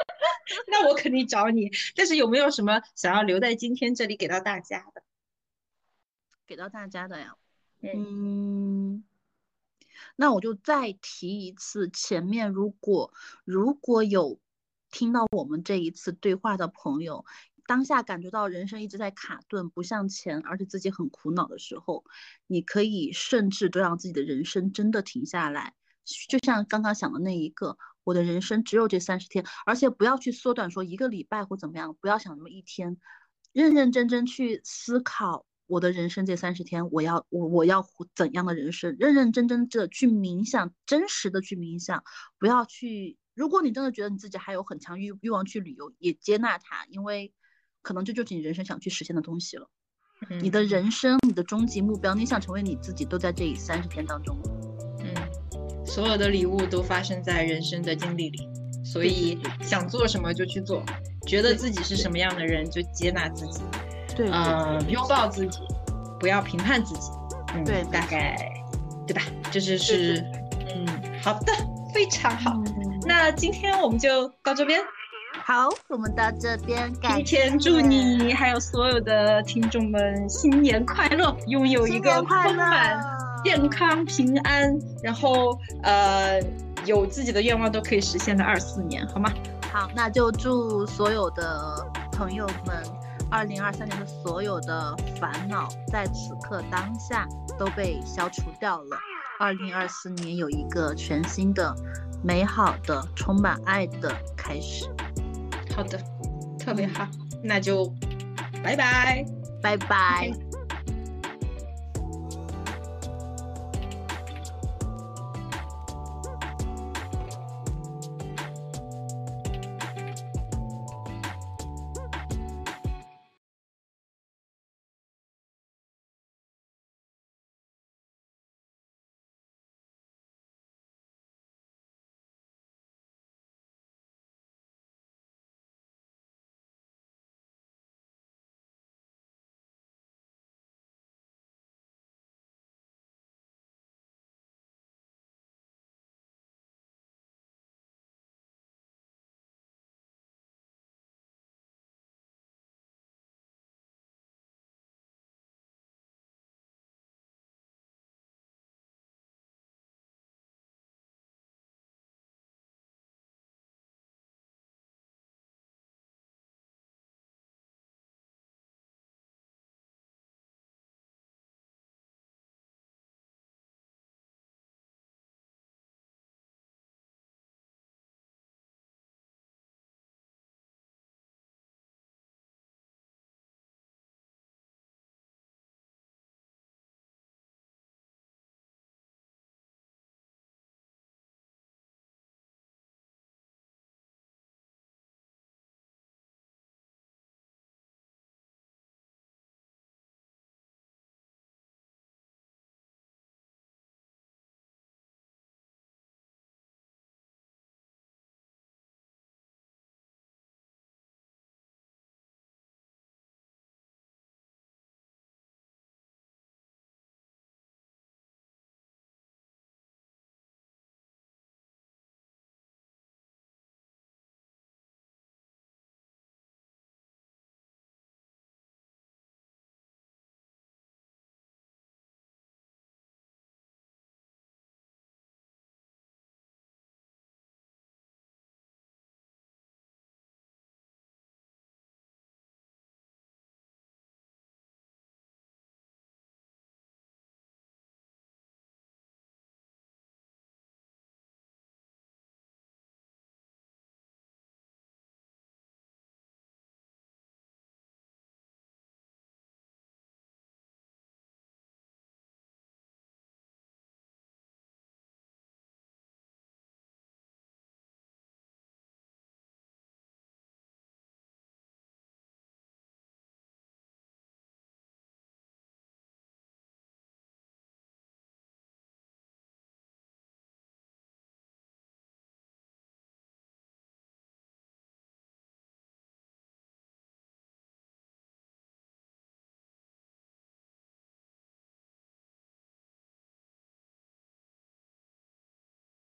*laughs* 那我肯定找你。但是有没有什么想要留在今天这里给到大家的？给到大家的呀？嗯，那我就再提一次，前面如果如果有听到我们这一次对话的朋友。当下感觉到人生一直在卡顿，不向前，而且自己很苦恼的时候，你可以甚至都让自己的人生真的停下来，就像刚刚想的那一个，我的人生只有这三十天，而且不要去缩短说一个礼拜或怎么样，不要想那么一天，认认真真去思考我的人生这三十天，我要我我要怎样的人生，认认真真的去冥想，真实的去冥想，不要去，如果你真的觉得你自己还有很强欲欲望去旅游，也接纳它，因为。可能这就是你人生想去实现的东西了。你的人生，你的终极目标，你想成为你自己，都在这三十天当中。嗯，所有的礼物都发生在人生的经历里，所以想做什么就去做，觉得自己是什么样的人就接纳自己。对，嗯，拥抱自己，不要评判自己。嗯，对，大概，对吧？这就是，嗯，好的，非常好。那今天我们就到这边。好，我们到这边，提前祝你还有所有的听众们新年快乐，拥有一个丰满、健康、平安，然后呃有自己的愿望都可以实现的二四年，好吗？好，那就祝所有的朋友们，二零二三年的所有的烦恼在此刻当下都被消除掉了，二零二四年有一个全新的、美好的、充满爱的开始。好的，特别好，那就拜拜，拜拜。